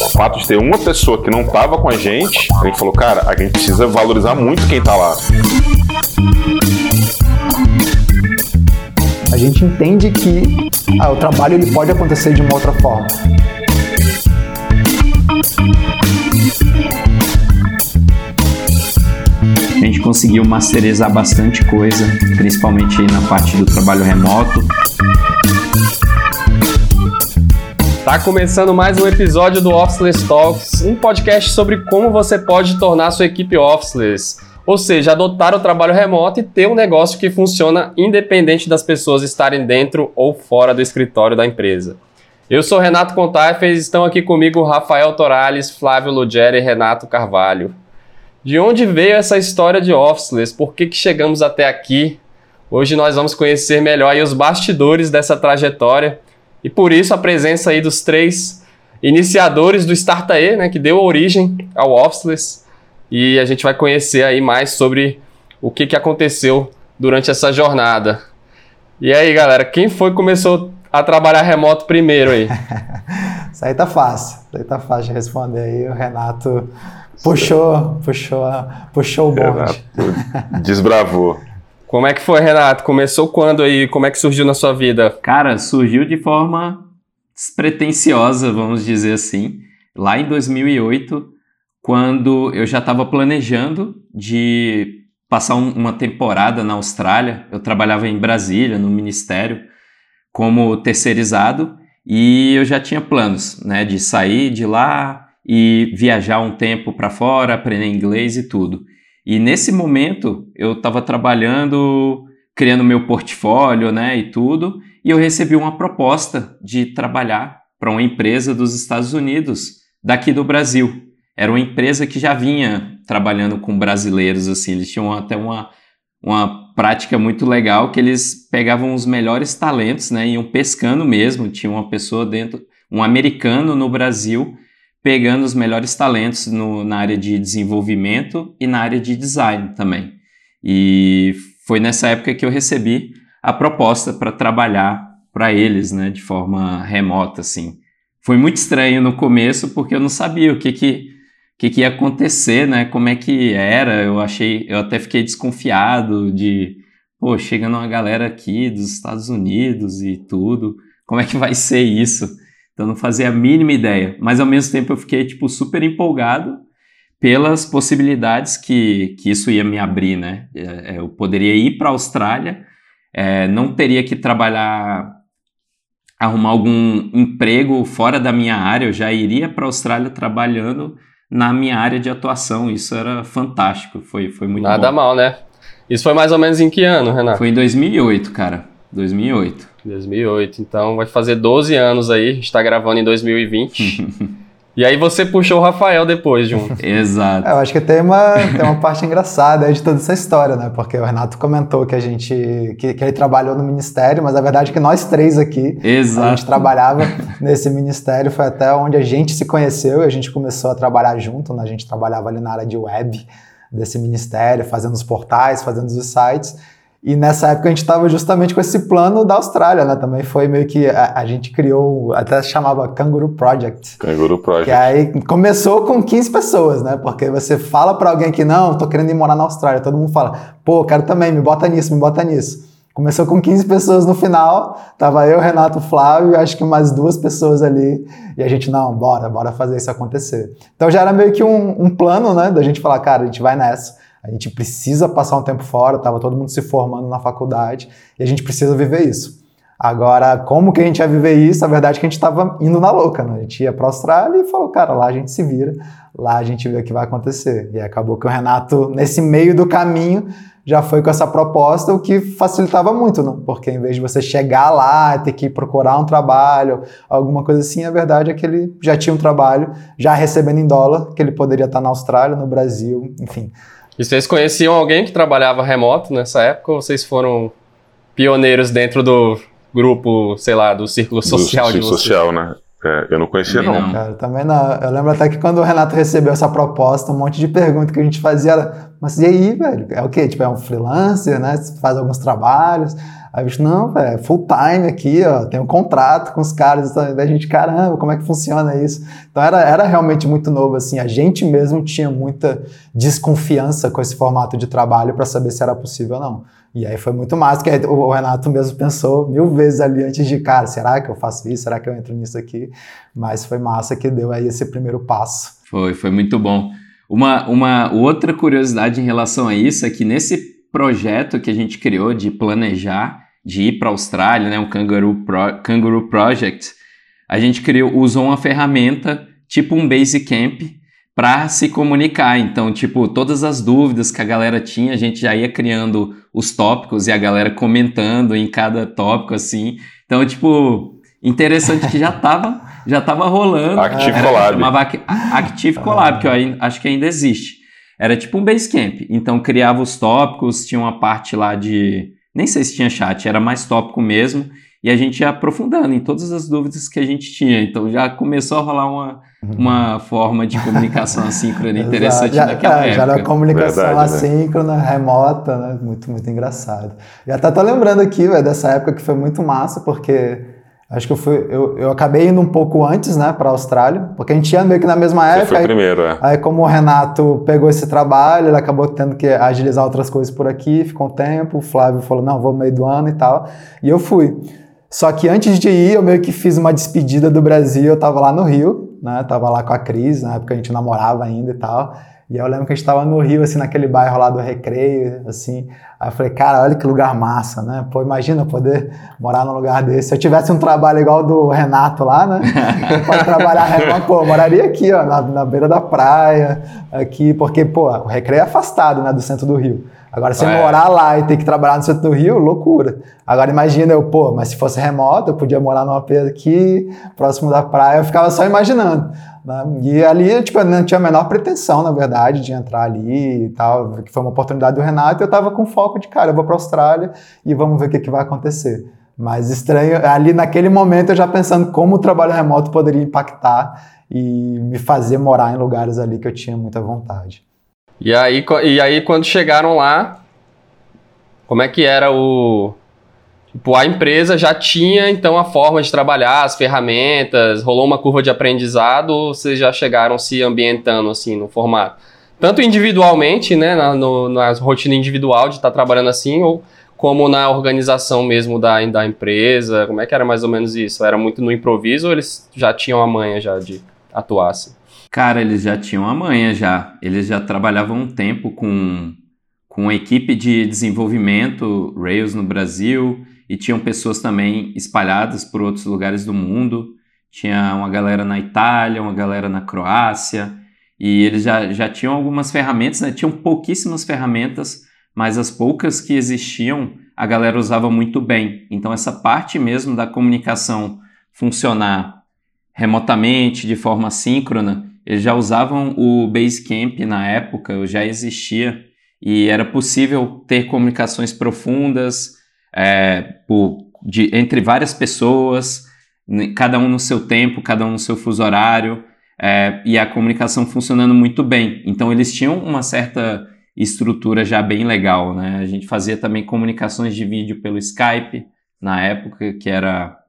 O fato de ter uma pessoa que não estava com a gente, a gente falou, cara, a gente precisa valorizar muito quem está lá. A gente entende que ah, o trabalho ele pode acontecer de uma outra forma. A gente conseguiu masterizar bastante coisa, principalmente na parte do trabalho remoto. Tá começando mais um episódio do Officeless Talks, um podcast sobre como você pode tornar sua equipe officeless, ou seja, adotar o trabalho remoto e ter um negócio que funciona independente das pessoas estarem dentro ou fora do escritório da empresa. Eu sou Renato Contaifes, estão aqui comigo Rafael Torales, Flávio Lugeri e Renato Carvalho. De onde veio essa história de Officeless? Por que, que chegamos até aqui? Hoje nós vamos conhecer melhor os bastidores dessa trajetória e por isso a presença aí dos três iniciadores do Startae, né, que deu origem ao Officeless. E a gente vai conhecer aí mais sobre o que, que aconteceu durante essa jornada. E aí, galera, quem foi que começou a trabalhar remoto primeiro aí? Isso aí tá fácil. Isso aí tá fácil de responder aí. O Renato puxou, puxou, puxou o bonde. Renato desbravou. Como é que foi, Renato? Começou quando aí? Como é que surgiu na sua vida? Cara, surgiu de forma despretensiosa, vamos dizer assim, lá em 2008, quando eu já estava planejando de passar um, uma temporada na Austrália. Eu trabalhava em Brasília, no ministério, como terceirizado, e eu já tinha planos, né, de sair de lá e viajar um tempo para fora, aprender inglês e tudo. E nesse momento eu estava trabalhando, criando meu portfólio, né, e tudo, e eu recebi uma proposta de trabalhar para uma empresa dos Estados Unidos, daqui do Brasil. Era uma empresa que já vinha trabalhando com brasileiros, assim, eles tinham até uma, uma prática muito legal que eles pegavam os melhores talentos, né, iam pescando mesmo, tinha uma pessoa dentro, um americano no Brasil pegando os melhores talentos no, na área de desenvolvimento e na área de design também. E foi nessa época que eu recebi a proposta para trabalhar para eles, né, de forma remota, assim. Foi muito estranho no começo porque eu não sabia o que que, que, que ia acontecer, né, como é que era. Eu achei, eu até fiquei desconfiado de, pô, chegando uma galera aqui dos Estados Unidos e tudo, como é que vai ser isso? Então não fazia a mínima ideia, mas ao mesmo tempo eu fiquei tipo super empolgado pelas possibilidades que, que isso ia me abrir, né? É, é, eu poderia ir para a Austrália, é, não teria que trabalhar, arrumar algum emprego fora da minha área, eu já iria para a Austrália trabalhando na minha área de atuação. Isso era fantástico, foi, foi muito Nada bom. mal, né? Isso foi mais ou menos em que ano, Renato? Foi em 2008, cara. 2008. 2008. Então vai fazer 12 anos aí, a gente tá gravando em 2020. e aí você puxou o Rafael depois junto. Exato. É, eu acho que tem uma, tem uma parte engraçada aí de toda essa história, né? Porque o Renato comentou que a gente que, que ele trabalhou no ministério, mas a verdade é que nós três aqui Exato. a gente trabalhava nesse ministério, foi até onde a gente se conheceu e a gente começou a trabalhar junto, né? A gente trabalhava ali na área de web desse ministério, fazendo os portais, fazendo os sites. E nessa época a gente estava justamente com esse plano da Austrália, né? Também foi meio que a, a, gente criou, até chamava Kangaroo Project. Kangaroo Project. Que aí começou com 15 pessoas, né? Porque você fala para alguém que não, tô querendo ir morar na Austrália, todo mundo fala, pô, quero também, me bota nisso, me bota nisso. Começou com 15 pessoas no final, tava eu, Renato, Flávio, acho que mais duas pessoas ali, e a gente, não, bora, bora fazer isso acontecer. Então já era meio que um, um plano, né, da gente falar, cara, a gente vai nessa a gente precisa passar um tempo fora, estava todo mundo se formando na faculdade e a gente precisa viver isso. Agora, como que a gente ia viver isso? A verdade é que a gente estava indo na louca, né? A gente ia para a Austrália e falou, cara, lá a gente se vira, lá a gente vê o que vai acontecer. E acabou que o Renato, nesse meio do caminho, já foi com essa proposta, o que facilitava muito, né? Porque em vez de você chegar lá, ter que procurar um trabalho, alguma coisa assim, a verdade é que ele já tinha um trabalho, já recebendo em dólar, que ele poderia estar na Austrália, no Brasil, enfim. E vocês conheciam alguém que trabalhava remoto nessa época ou vocês foram pioneiros dentro do grupo, sei lá, do círculo social do de vocês? social, né? É, eu não conhecia, Também não. não. Cara, também não. Eu lembro até que quando o Renato recebeu essa proposta, um monte de perguntas que a gente fazia era, mas e aí, velho? É o quê? Tipo, é um freelancer, né? Você faz alguns trabalhos. Aí, bicho, não, velho, full time aqui, ó, tem um contrato com os caras, então, a gente, caramba, como é que funciona isso? Então era, era realmente muito novo, assim, a gente mesmo tinha muita desconfiança com esse formato de trabalho para saber se era possível ou não. E aí foi muito massa, que o Renato mesmo pensou mil vezes ali antes de, cara, será que eu faço isso? Será que eu entro nisso aqui? Mas foi massa que deu aí esse primeiro passo. Foi, foi muito bom. Uma, uma outra curiosidade em relação a isso é que nesse projeto que a gente criou de planejar, de ir para a Austrália, né, o Kangaroo, Pro, Kangaroo Project, a gente criou, usou uma ferramenta tipo um Basecamp para se comunicar. Então, tipo, todas as dúvidas que a galera tinha, a gente já ia criando os tópicos e a galera comentando em cada tópico, assim. Então, tipo, interessante que já tava, já tava rolando. Active era, Collab. Chamava Active Collab, que eu ainda, acho que ainda existe. Era tipo um Basecamp. Então, criava os tópicos, tinha uma parte lá de... Nem sei se tinha chat, era mais tópico mesmo e a gente ia aprofundando em todas as dúvidas que a gente tinha. Então já começou a rolar uma, uma forma de comunicação assíncrona interessante já, naquela é, época. Já era comunicação Verdade, né? assíncrona, né? remota, né? Muito, muito engraçado. E até tô lembrando aqui, véio, dessa época que foi muito massa, porque acho que eu fui, eu, eu acabei indo um pouco antes, né, para a Austrália, porque a gente ia meio que na mesma época. Você foi aí, primeiro, é. Aí como o Renato pegou esse trabalho, ele acabou tendo que agilizar outras coisas por aqui, ficou um tempo, o Flávio falou, não, vou no meio do ano e tal, e eu fui. Só que antes de ir, eu meio que fiz uma despedida do Brasil. Eu tava lá no Rio, né? Tava lá com a Cris, na época a gente namorava ainda e tal. E eu lembro que a gente tava no Rio, assim, naquele bairro lá do Recreio, assim. Aí eu falei, cara, olha que lugar massa, né? Pô, imagina poder morar num lugar desse. Se eu tivesse um trabalho igual do Renato lá, né? Pode trabalhar remoto, pô, eu moraria aqui, ó, na, na beira da praia, aqui, porque, pô, o Recreio é afastado, né, do centro do Rio. Agora, você é. morar lá e ter que trabalhar no centro do Rio, loucura. Agora, imagina eu, pô, mas se fosse remoto, eu podia morar numa AP aqui, próximo da praia, eu ficava só imaginando. Né? E ali, tipo, eu não tinha a menor pretensão, na verdade, de entrar ali e tal, que foi uma oportunidade do Renato, e eu tava com foco de, cara, eu vou pra Austrália e vamos ver o que, que vai acontecer. Mas estranho, ali naquele momento eu já pensando como o trabalho remoto poderia impactar e me fazer morar em lugares ali que eu tinha muita vontade. E aí, e aí quando chegaram lá, como é que era o. Tipo, a empresa já tinha então a forma de trabalhar, as ferramentas, rolou uma curva de aprendizado, ou vocês já chegaram se ambientando assim no formato? Tanto individualmente, né, na, no, na rotina individual de estar tá trabalhando assim, ou como na organização mesmo da, da empresa? Como é que era mais ou menos isso? Era muito no improviso ou eles já tinham a manha já de atuar assim? Cara, eles já tinham a manha já. Eles já trabalhavam um tempo com, com a equipe de desenvolvimento Rails no Brasil e tinham pessoas também espalhadas por outros lugares do mundo. Tinha uma galera na Itália, uma galera na Croácia, e eles já, já tinham algumas ferramentas, né? tinham pouquíssimas ferramentas, mas as poucas que existiam a galera usava muito bem. Então, essa parte mesmo da comunicação funcionar remotamente, de forma síncrona, eles já usavam o Basecamp na época, já existia, e era possível ter comunicações profundas é, por, de, entre várias pessoas, cada um no seu tempo, cada um no seu fuso horário, é, e a comunicação funcionando muito bem. Então eles tinham uma certa estrutura já bem legal, né? A gente fazia também comunicações de vídeo pelo Skype na época, que era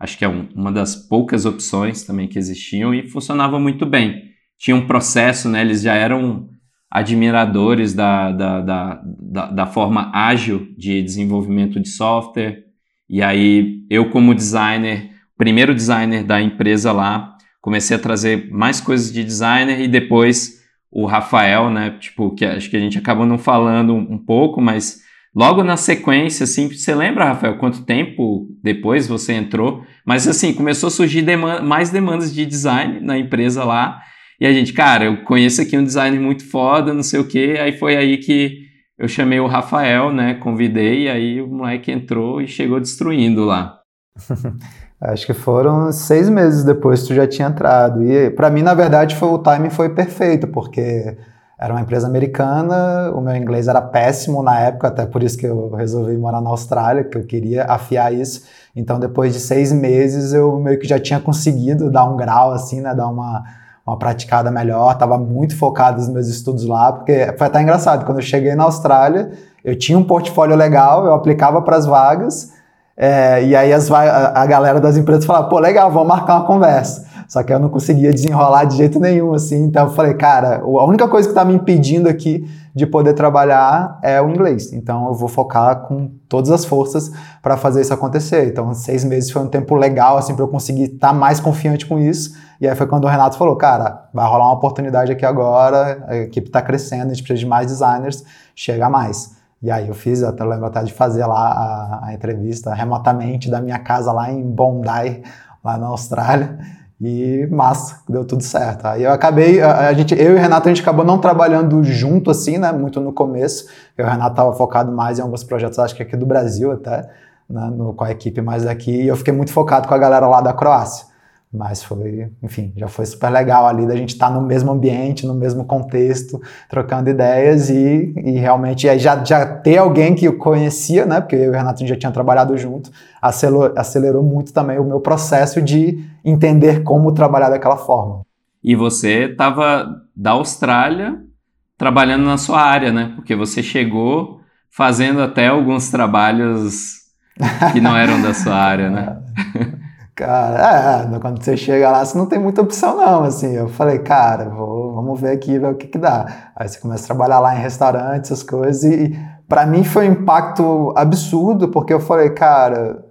acho que é um, uma das poucas opções também que existiam e funcionava muito bem. Tinha um processo, né? Eles já eram admiradores da, da, da, da, da forma ágil de desenvolvimento de software. E aí, eu, como designer, primeiro designer da empresa lá, comecei a trazer mais coisas de designer e depois o Rafael, né? Tipo, que acho que a gente acabou não falando um, um pouco, mas Logo na sequência, assim, você lembra, Rafael, quanto tempo depois você entrou? Mas assim, começou a surgir demanda, mais demandas de design na empresa lá. E a gente, cara, eu conheço aqui um designer muito foda, não sei o quê. Aí foi aí que eu chamei o Rafael, né? Convidei, e aí o moleque entrou e chegou destruindo lá. Acho que foram seis meses depois que tu já tinha entrado. E para mim, na verdade, foi, o timing foi perfeito, porque era uma empresa americana, o meu inglês era péssimo na época, até por isso que eu resolvi morar na Austrália, que eu queria afiar isso. Então, depois de seis meses, eu meio que já tinha conseguido dar um grau, assim, né, dar uma, uma praticada melhor, estava muito focado nos meus estudos lá, porque foi até engraçado, quando eu cheguei na Austrália, eu tinha um portfólio legal, eu aplicava para as vagas, é, e aí as, a, a galera das empresas falava, pô, legal, vamos marcar uma conversa. Só que eu não conseguia desenrolar de jeito nenhum, assim. Então eu falei, cara, a única coisa que está me impedindo aqui de poder trabalhar é o inglês. Então eu vou focar com todas as forças para fazer isso acontecer. Então seis meses foi um tempo legal, assim, para eu conseguir estar tá mais confiante com isso. E aí foi quando o Renato falou, cara, vai rolar uma oportunidade aqui agora, a equipe está crescendo, a gente precisa de mais designers, chega mais. E aí eu fiz, até lembro até de fazer lá a, a entrevista remotamente da minha casa lá em Bondi, lá na Austrália. E massa, deu tudo certo. Aí eu acabei, a, a, gente, eu e o Renato, a gente acabou não trabalhando junto assim, né? Muito no começo. Eu, o Renato estava focado mais em alguns projetos, acho que aqui do Brasil até, né? no, com a equipe mais daqui. E eu fiquei muito focado com a galera lá da Croácia. Mas foi, enfim, já foi super legal ali da gente estar tá no mesmo ambiente, no mesmo contexto, trocando ideias e, e realmente já, já ter alguém que eu conhecia, né? Porque eu e o Renato já tinha trabalhado junto, acelerou, acelerou muito também o meu processo de entender como trabalhar daquela forma. E você estava da Austrália trabalhando na sua área, né? Porque você chegou fazendo até alguns trabalhos que não eram da sua área, né? Cara, é, quando você chega lá, você não tem muita opção, não. Assim, eu falei, cara, vou, vamos ver aqui, ver o que, que dá. Aí você começa a trabalhar lá em restaurantes, essas coisas, e para mim foi um impacto absurdo, porque eu falei, cara,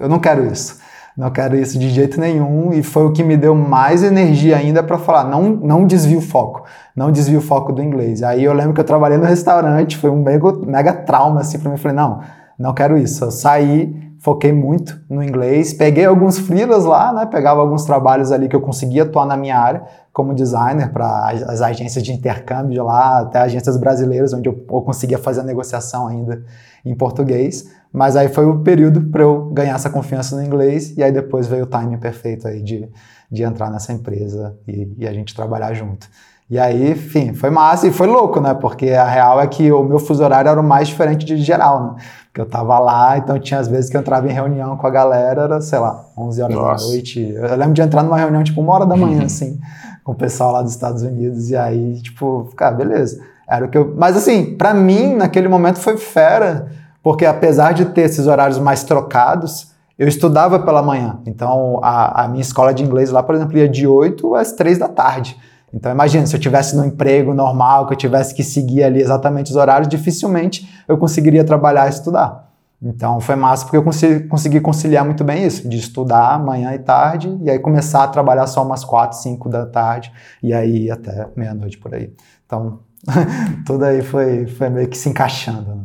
eu não quero isso. Não quero isso de jeito nenhum, e foi o que me deu mais energia ainda para falar, não, não desvio o foco, não desvio o foco do inglês. Aí eu lembro que eu trabalhei no restaurante, foi um mega, mega trauma assim para mim, eu falei, não, não quero isso. Eu saí, foquei muito no inglês, peguei alguns freelas lá, né? Pegava alguns trabalhos ali que eu conseguia atuar na minha área como designer para as agências de intercâmbio de lá, até agências brasileiras onde eu, eu conseguia fazer a negociação ainda em português. Mas aí foi o período para eu ganhar essa confiança no inglês e aí depois veio o timing perfeito aí de, de entrar nessa empresa e, e a gente trabalhar junto. E aí, enfim, foi massa e foi louco, né? Porque a real é que o meu fuso horário era o mais diferente de geral, né? Porque eu tava lá, então tinha às vezes que eu entrava em reunião com a galera, era, sei lá, 11 horas Nossa. da noite. Eu lembro de entrar numa reunião, tipo, uma hora da manhã, assim, com o pessoal lá dos Estados Unidos, e aí, tipo, cara, beleza. Era o que eu... Mas, assim, para mim, naquele momento foi fera, porque apesar de ter esses horários mais trocados, eu estudava pela manhã. Então, a, a minha escola de inglês lá, por exemplo, ia de 8 às 3 da tarde. Então imagina, se eu tivesse no emprego normal, que eu tivesse que seguir ali exatamente os horários, dificilmente eu conseguiria trabalhar e estudar. Então foi massa porque eu consegui, conciliar muito bem isso, de estudar manhã e tarde, e aí começar a trabalhar só umas 4, 5 da tarde, e aí até meia-noite por aí. Então tudo aí foi, foi meio que se encaixando. Né?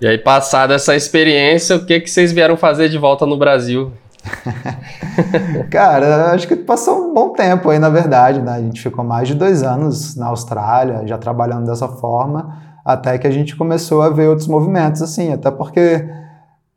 E aí, passada essa experiência, o que, que vocês vieram fazer de volta no Brasil? Cara, acho que passou um bom tempo aí, na verdade, né? A gente ficou mais de dois anos na Austrália, já trabalhando dessa forma, até que a gente começou a ver outros movimentos, assim, até porque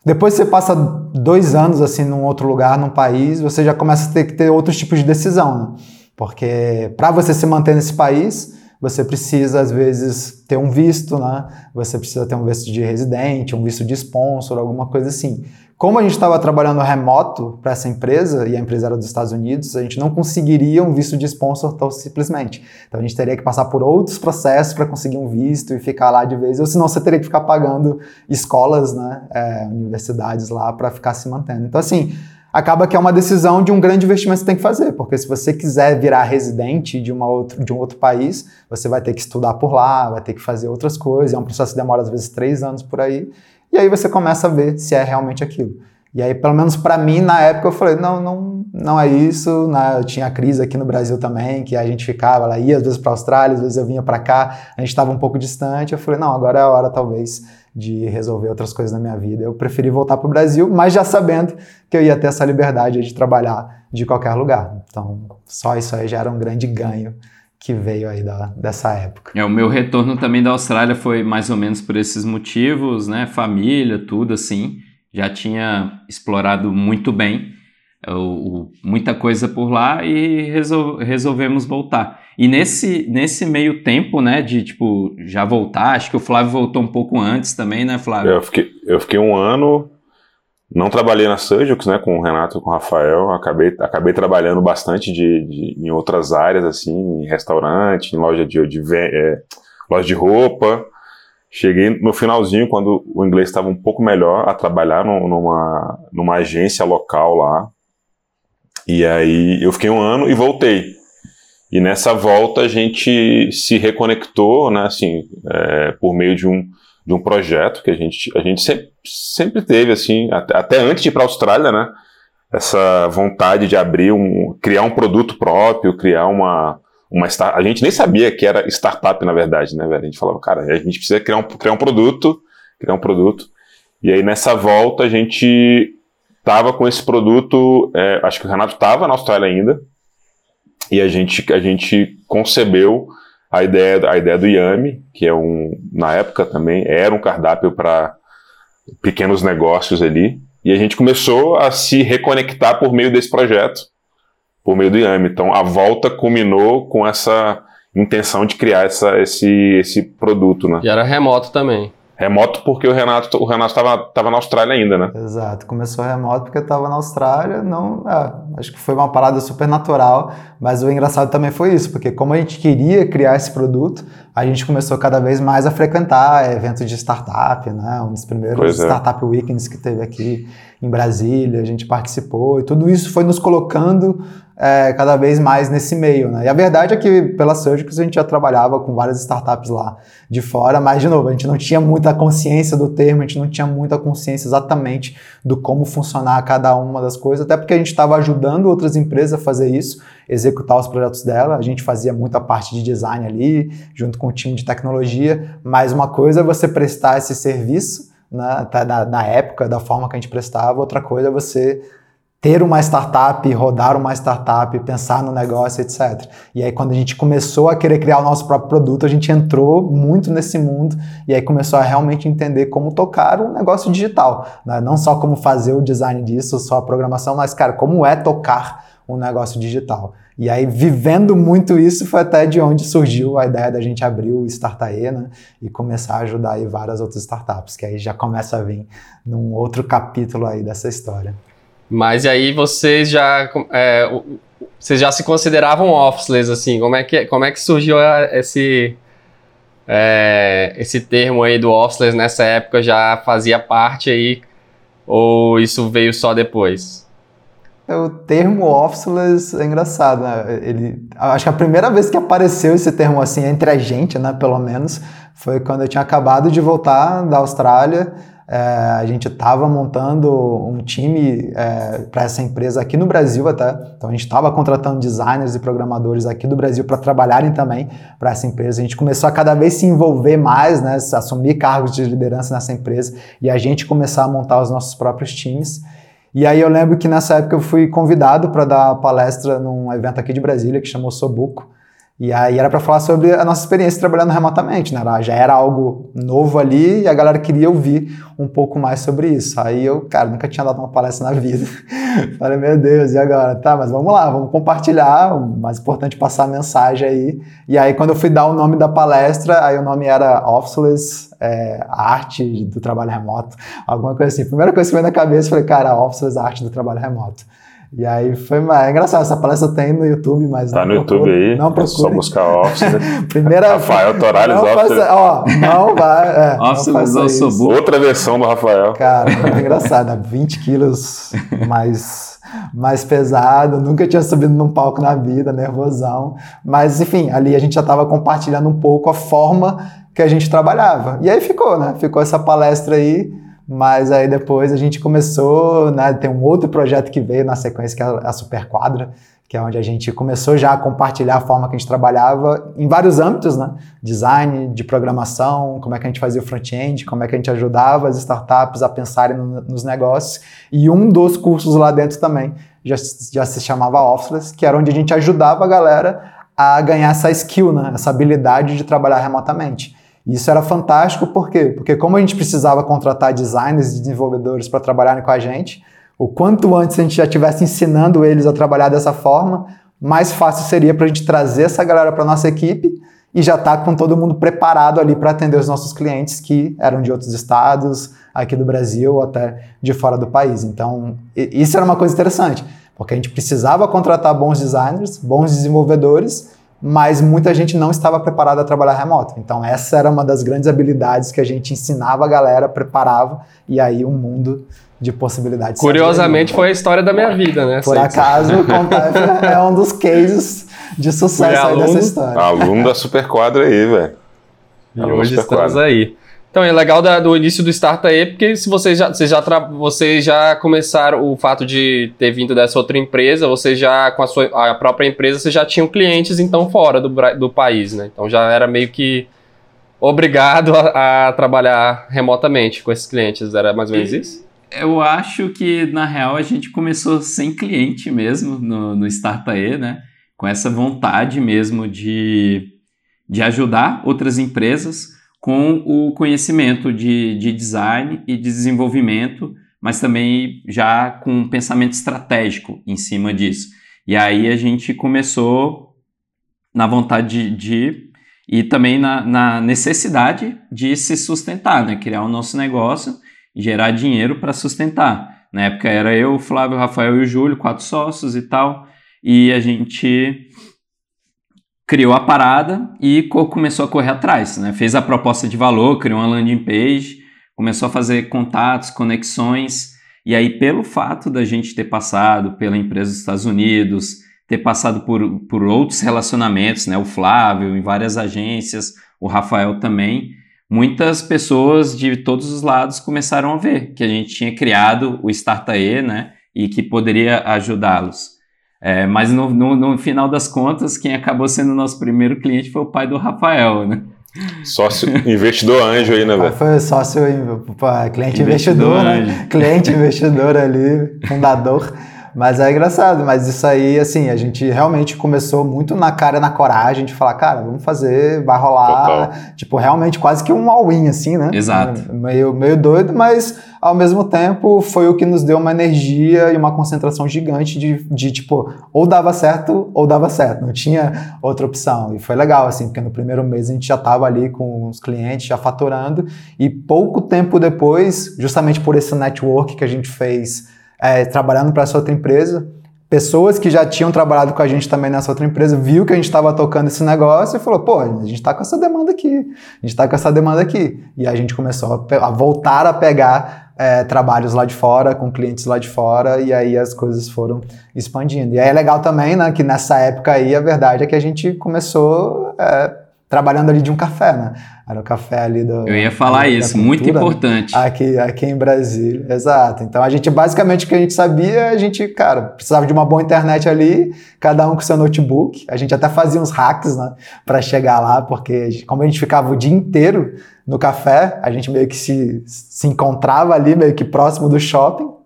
depois você passa dois anos, assim, num outro lugar, num país, você já começa a ter que ter outros tipos de decisão, né? Porque para você se manter nesse país, você precisa, às vezes, ter um visto, né? Você precisa ter um visto de residente, um visto de sponsor, alguma coisa assim. Como a gente estava trabalhando remoto para essa empresa, e a empresa era dos Estados Unidos, a gente não conseguiria um visto de sponsor tão simplesmente. Então a gente teria que passar por outros processos para conseguir um visto e ficar lá de vez, ou senão você teria que ficar pagando escolas, né, é, universidades lá para ficar se mantendo. Então, assim, acaba que é uma decisão de um grande investimento que você tem que fazer, porque se você quiser virar residente de, uma outro, de um outro país, você vai ter que estudar por lá, vai ter que fazer outras coisas, é um processo que demora às vezes três anos por aí, e aí você começa a ver se é realmente aquilo. E aí, pelo menos para mim, na época, eu falei, não, não, não é isso. Né? Eu tinha crise aqui no Brasil também, que a gente ficava, ela ia às vezes para a Austrália, às vezes eu vinha para cá, a gente estava um pouco distante. Eu falei, não, agora é a hora talvez de resolver outras coisas na minha vida. Eu preferi voltar para o Brasil, mas já sabendo que eu ia ter essa liberdade de trabalhar de qualquer lugar. Então, só isso aí já era um grande ganho que veio aí da, dessa época. É, o meu retorno também da Austrália foi mais ou menos por esses motivos, né? Família, tudo assim. Já tinha explorado muito bem é, o, o, muita coisa por lá e resol, resolvemos voltar. E nesse, nesse meio tempo, né, de tipo, já voltar, acho que o Flávio voltou um pouco antes também, né, Flávio? Eu fiquei, eu fiquei um ano Não trabalhei na Surgix, né, com o Renato com o Rafael. Acabei, acabei trabalhando bastante de, de, em outras áreas, assim, em restaurante, em loja de, de, é, loja de roupa. Cheguei no finalzinho, quando o inglês estava um pouco melhor, a trabalhar numa, numa agência local lá. E aí eu fiquei um ano e voltei. E nessa volta a gente se reconectou, né, assim, é, por meio de um, de um projeto que a gente, a gente sempre, sempre teve, assim, até, até antes de ir para a Austrália, né, essa vontade de abrir um, criar um produto próprio, criar uma, uma a gente nem sabia que era startup na verdade, né, velho? A gente falava, cara, a gente precisa criar um, criar um produto, criar um produto. E aí nessa volta a gente tava com esse produto, é, acho que o Renato tava na Austrália ainda, e a gente, a gente concebeu a ideia, a ideia do Yami, que é um, na época também, era um cardápio para pequenos negócios ali. E a gente começou a se reconectar por meio desse projeto, por meio do Yami. Então a volta culminou com essa intenção de criar essa, esse, esse produto, né? E era remoto também. Remoto porque o Renato o Renato estava na Austrália ainda, né? Exato, começou remoto porque estava na Austrália, não, é, acho que foi uma parada super natural, mas o engraçado também foi isso, porque como a gente queria criar esse produto, a gente começou cada vez mais a frequentar eventos de startup, né? Um dos primeiros é. startup weekends que teve aqui em Brasília, a gente participou e tudo isso foi nos colocando é, cada vez mais nesse meio. Né? E a verdade é que pela Surgicals a gente já trabalhava com várias startups lá de fora, mas de novo, a gente não tinha muita consciência do termo, a gente não tinha muita consciência exatamente do como funcionar cada uma das coisas, até porque a gente estava ajudando outras empresas a fazer isso, executar os projetos dela, a gente fazia muita parte de design ali, junto com o time de tecnologia, mas uma coisa é você prestar esse serviço, né, na, na época, da forma que a gente prestava, outra coisa é você ter uma startup, rodar uma startup, pensar no negócio, etc. E aí quando a gente começou a querer criar o nosso próprio produto, a gente entrou muito nesse mundo e aí começou a realmente entender como tocar um negócio digital, né? não só como fazer o design disso, só a programação, mas cara, como é tocar um negócio digital. E aí, vivendo muito isso, foi até de onde surgiu a ideia da gente abrir o Startae, né? E começar a ajudar aí várias outras startups, que aí já começa a vir num outro capítulo aí dessa história. Mas aí vocês já, é, vocês já se consideravam officeless, assim, como é que, como é que surgiu esse, é, esse termo aí do officeless nessa época, já fazia parte aí, ou isso veio só depois? É, o termo officeless é engraçado, né? Ele, acho que a primeira vez que apareceu esse termo assim entre a gente, né, pelo menos, foi quando eu tinha acabado de voltar da Austrália, é, a gente estava montando um time é, para essa empresa aqui no Brasil até. Então a gente estava contratando designers e programadores aqui do Brasil para trabalharem também para essa empresa. A gente começou a cada vez se envolver mais, né, assumir cargos de liderança nessa empresa e a gente começar a montar os nossos próprios times. E aí eu lembro que nessa época eu fui convidado para dar palestra num evento aqui de Brasília que chamou Sobuco. E aí era para falar sobre a nossa experiência trabalhando remotamente, né? Já era algo novo ali e a galera queria ouvir um pouco mais sobre isso. Aí eu, cara, nunca tinha dado uma palestra na vida. Falei, meu Deus, e agora? Tá, mas vamos lá, vamos compartilhar. O mais importante é passar a mensagem aí. E aí quando eu fui dar o nome da palestra, aí o nome era Officeless é, Arte do Trabalho Remoto, alguma coisa assim. Primeira coisa que veio na cabeça, falei, cara, Officeless Arte do Trabalho Remoto. E aí foi é engraçado, essa palestra tem no YouTube, mas tá no procura, YouTube aí, não procura. É só buscar Office. Primeira Rafael Torales não Office. ó, não vai, é, Office Outra versão do Rafael. Cara, é engraçado, 20 quilos mais mais pesado, nunca tinha subido num palco na vida, nervosão. Mas, enfim, ali a gente já estava compartilhando um pouco a forma que a gente trabalhava. E aí ficou, né? Ficou essa palestra aí mas aí depois a gente começou, né, tem um outro projeto que veio na sequência, que é a Super Quadra, que é onde a gente começou já a compartilhar a forma que a gente trabalhava em vários âmbitos, né? Design, de programação, como é que a gente fazia o front-end, como é que a gente ajudava as startups a pensarem no, nos negócios. E um dos cursos lá dentro também já, já se chamava Officeless, que era onde a gente ajudava a galera a ganhar essa skill, né? Essa habilidade de trabalhar remotamente. E isso era fantástico, por quê? Porque como a gente precisava contratar designers e desenvolvedores para trabalharem com a gente, o quanto antes a gente já estivesse ensinando eles a trabalhar dessa forma, mais fácil seria para a gente trazer essa galera para nossa equipe e já está com todo mundo preparado ali para atender os nossos clientes que eram de outros estados, aqui do Brasil ou até de fora do país. Então, isso era uma coisa interessante, porque a gente precisava contratar bons designers, bons desenvolvedores, mas muita gente não estava preparada a trabalhar remoto. Então, essa era uma das grandes habilidades que a gente ensinava a galera, preparava, e aí um mundo de possibilidades. Curiosamente, foi a história da minha vida, né? Por acaso, o Contef é um dos cases de sucesso aí dessa história. Aluno da Superquadra aí, velho. E hoje estamos aí. Então, é legal da, do início do Starta aí, porque se vocês já, vocês já, vocês já começaram o fato de ter vindo dessa outra empresa, você já, com a sua a própria empresa, você já tinham clientes, então, fora do, do país, né? Então, já era meio que obrigado a, a trabalhar remotamente com esses clientes, era mais ou menos isso? Eu acho que, na real, a gente começou sem cliente mesmo no, no Startae, né? Com essa vontade mesmo de, de ajudar outras empresas com o conhecimento de, de design e de desenvolvimento, mas também já com um pensamento estratégico em cima disso. E aí a gente começou na vontade de, de e também na, na, necessidade de se sustentar, né? Criar o nosso negócio gerar dinheiro para sustentar. Na época era eu, o Flávio, o Rafael e o Júlio, quatro sócios e tal, e a gente criou a parada e começou a correr atrás, né? Fez a proposta de valor, criou uma landing page, começou a fazer contatos, conexões, e aí pelo fato da gente ter passado pela empresa dos Estados Unidos, ter passado por, por outros relacionamentos, né? O Flávio em várias agências, o Rafael também, muitas pessoas de todos os lados começaram a ver que a gente tinha criado o Startae, né? E que poderia ajudá-los. É, mas no, no, no, final das contas, quem acabou sendo o nosso primeiro cliente foi o pai do Rafael, né? Sócio investidor anjo aí, né, velho? Foi sócio, cliente investidor, investidor né? Cliente investidor ali, fundador. Mas é engraçado, mas isso aí, assim, a gente realmente começou muito na cara, na coragem de falar, cara, vamos fazer, vai rolar. Total. Tipo, realmente quase que um all-in, assim, né? Exato. Meio, meio doido, mas ao mesmo tempo foi o que nos deu uma energia e uma concentração gigante de, de tipo, ou dava certo ou dava certo, não tinha outra opção. E foi legal, assim, porque no primeiro mês a gente já estava ali com os clientes, já faturando, e pouco tempo depois, justamente por esse network que a gente fez é, trabalhando para essa outra empresa. Pessoas que já tinham trabalhado com a gente também nessa outra empresa viu que a gente estava tocando esse negócio e falou: pô, a gente está com essa demanda aqui, a gente está com essa demanda aqui. E a gente começou a, a voltar a pegar é, trabalhos lá de fora, com clientes lá de fora, e aí as coisas foram expandindo. E aí é legal também, né, que nessa época aí a verdade é que a gente começou. É, trabalhando ali de um café, né? Era o café ali do. Eu ia falar isso, cultura, muito importante. Aqui, aqui em Brasília, exato. Então a gente, basicamente, o que a gente sabia, a gente, cara, precisava de uma boa internet ali, cada um com seu notebook. A gente até fazia uns hacks, né, para chegar lá, porque como a gente ficava o dia inteiro no café, a gente meio que se, se encontrava ali, meio que próximo do shopping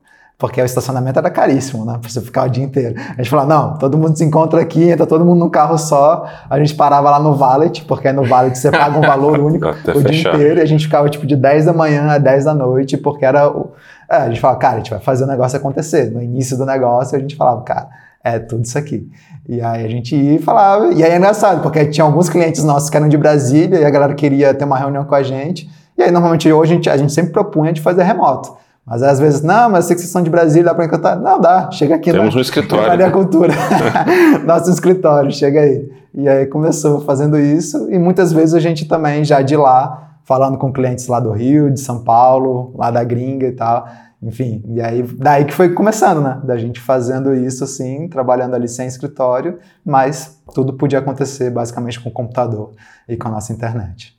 porque o estacionamento era caríssimo, né? Pra você ficar o dia inteiro. A gente falou, não, todo mundo se encontra aqui, entra todo mundo num carro só. A gente parava lá no Valet, porque no Valet você paga um valor único o fechar. dia inteiro. E a gente ficava, tipo, de 10 da manhã a 10 da noite, porque era o... É, a gente falava, cara, a gente vai fazer o negócio acontecer. No início do negócio, a gente falava, cara, é tudo isso aqui. E aí a gente ia e falava, e aí é engraçado, porque tinha alguns clientes nossos que eram de Brasília e a galera queria ter uma reunião com a gente. E aí, normalmente, hoje a gente, a gente sempre propunha de fazer remoto. Mas às vezes, não, mas sei que vocês são de Brasília, dá para encantar. Não, dá, chega aqui. Temos na, um escritório. Na Cultura. Nosso escritório, chega aí. E aí começou fazendo isso, e muitas vezes a gente também já de lá, falando com clientes lá do Rio, de São Paulo, lá da gringa e tal. Enfim, e aí daí que foi começando, né? Da gente fazendo isso assim, trabalhando ali sem escritório, mas tudo podia acontecer basicamente com o computador e com a nossa internet.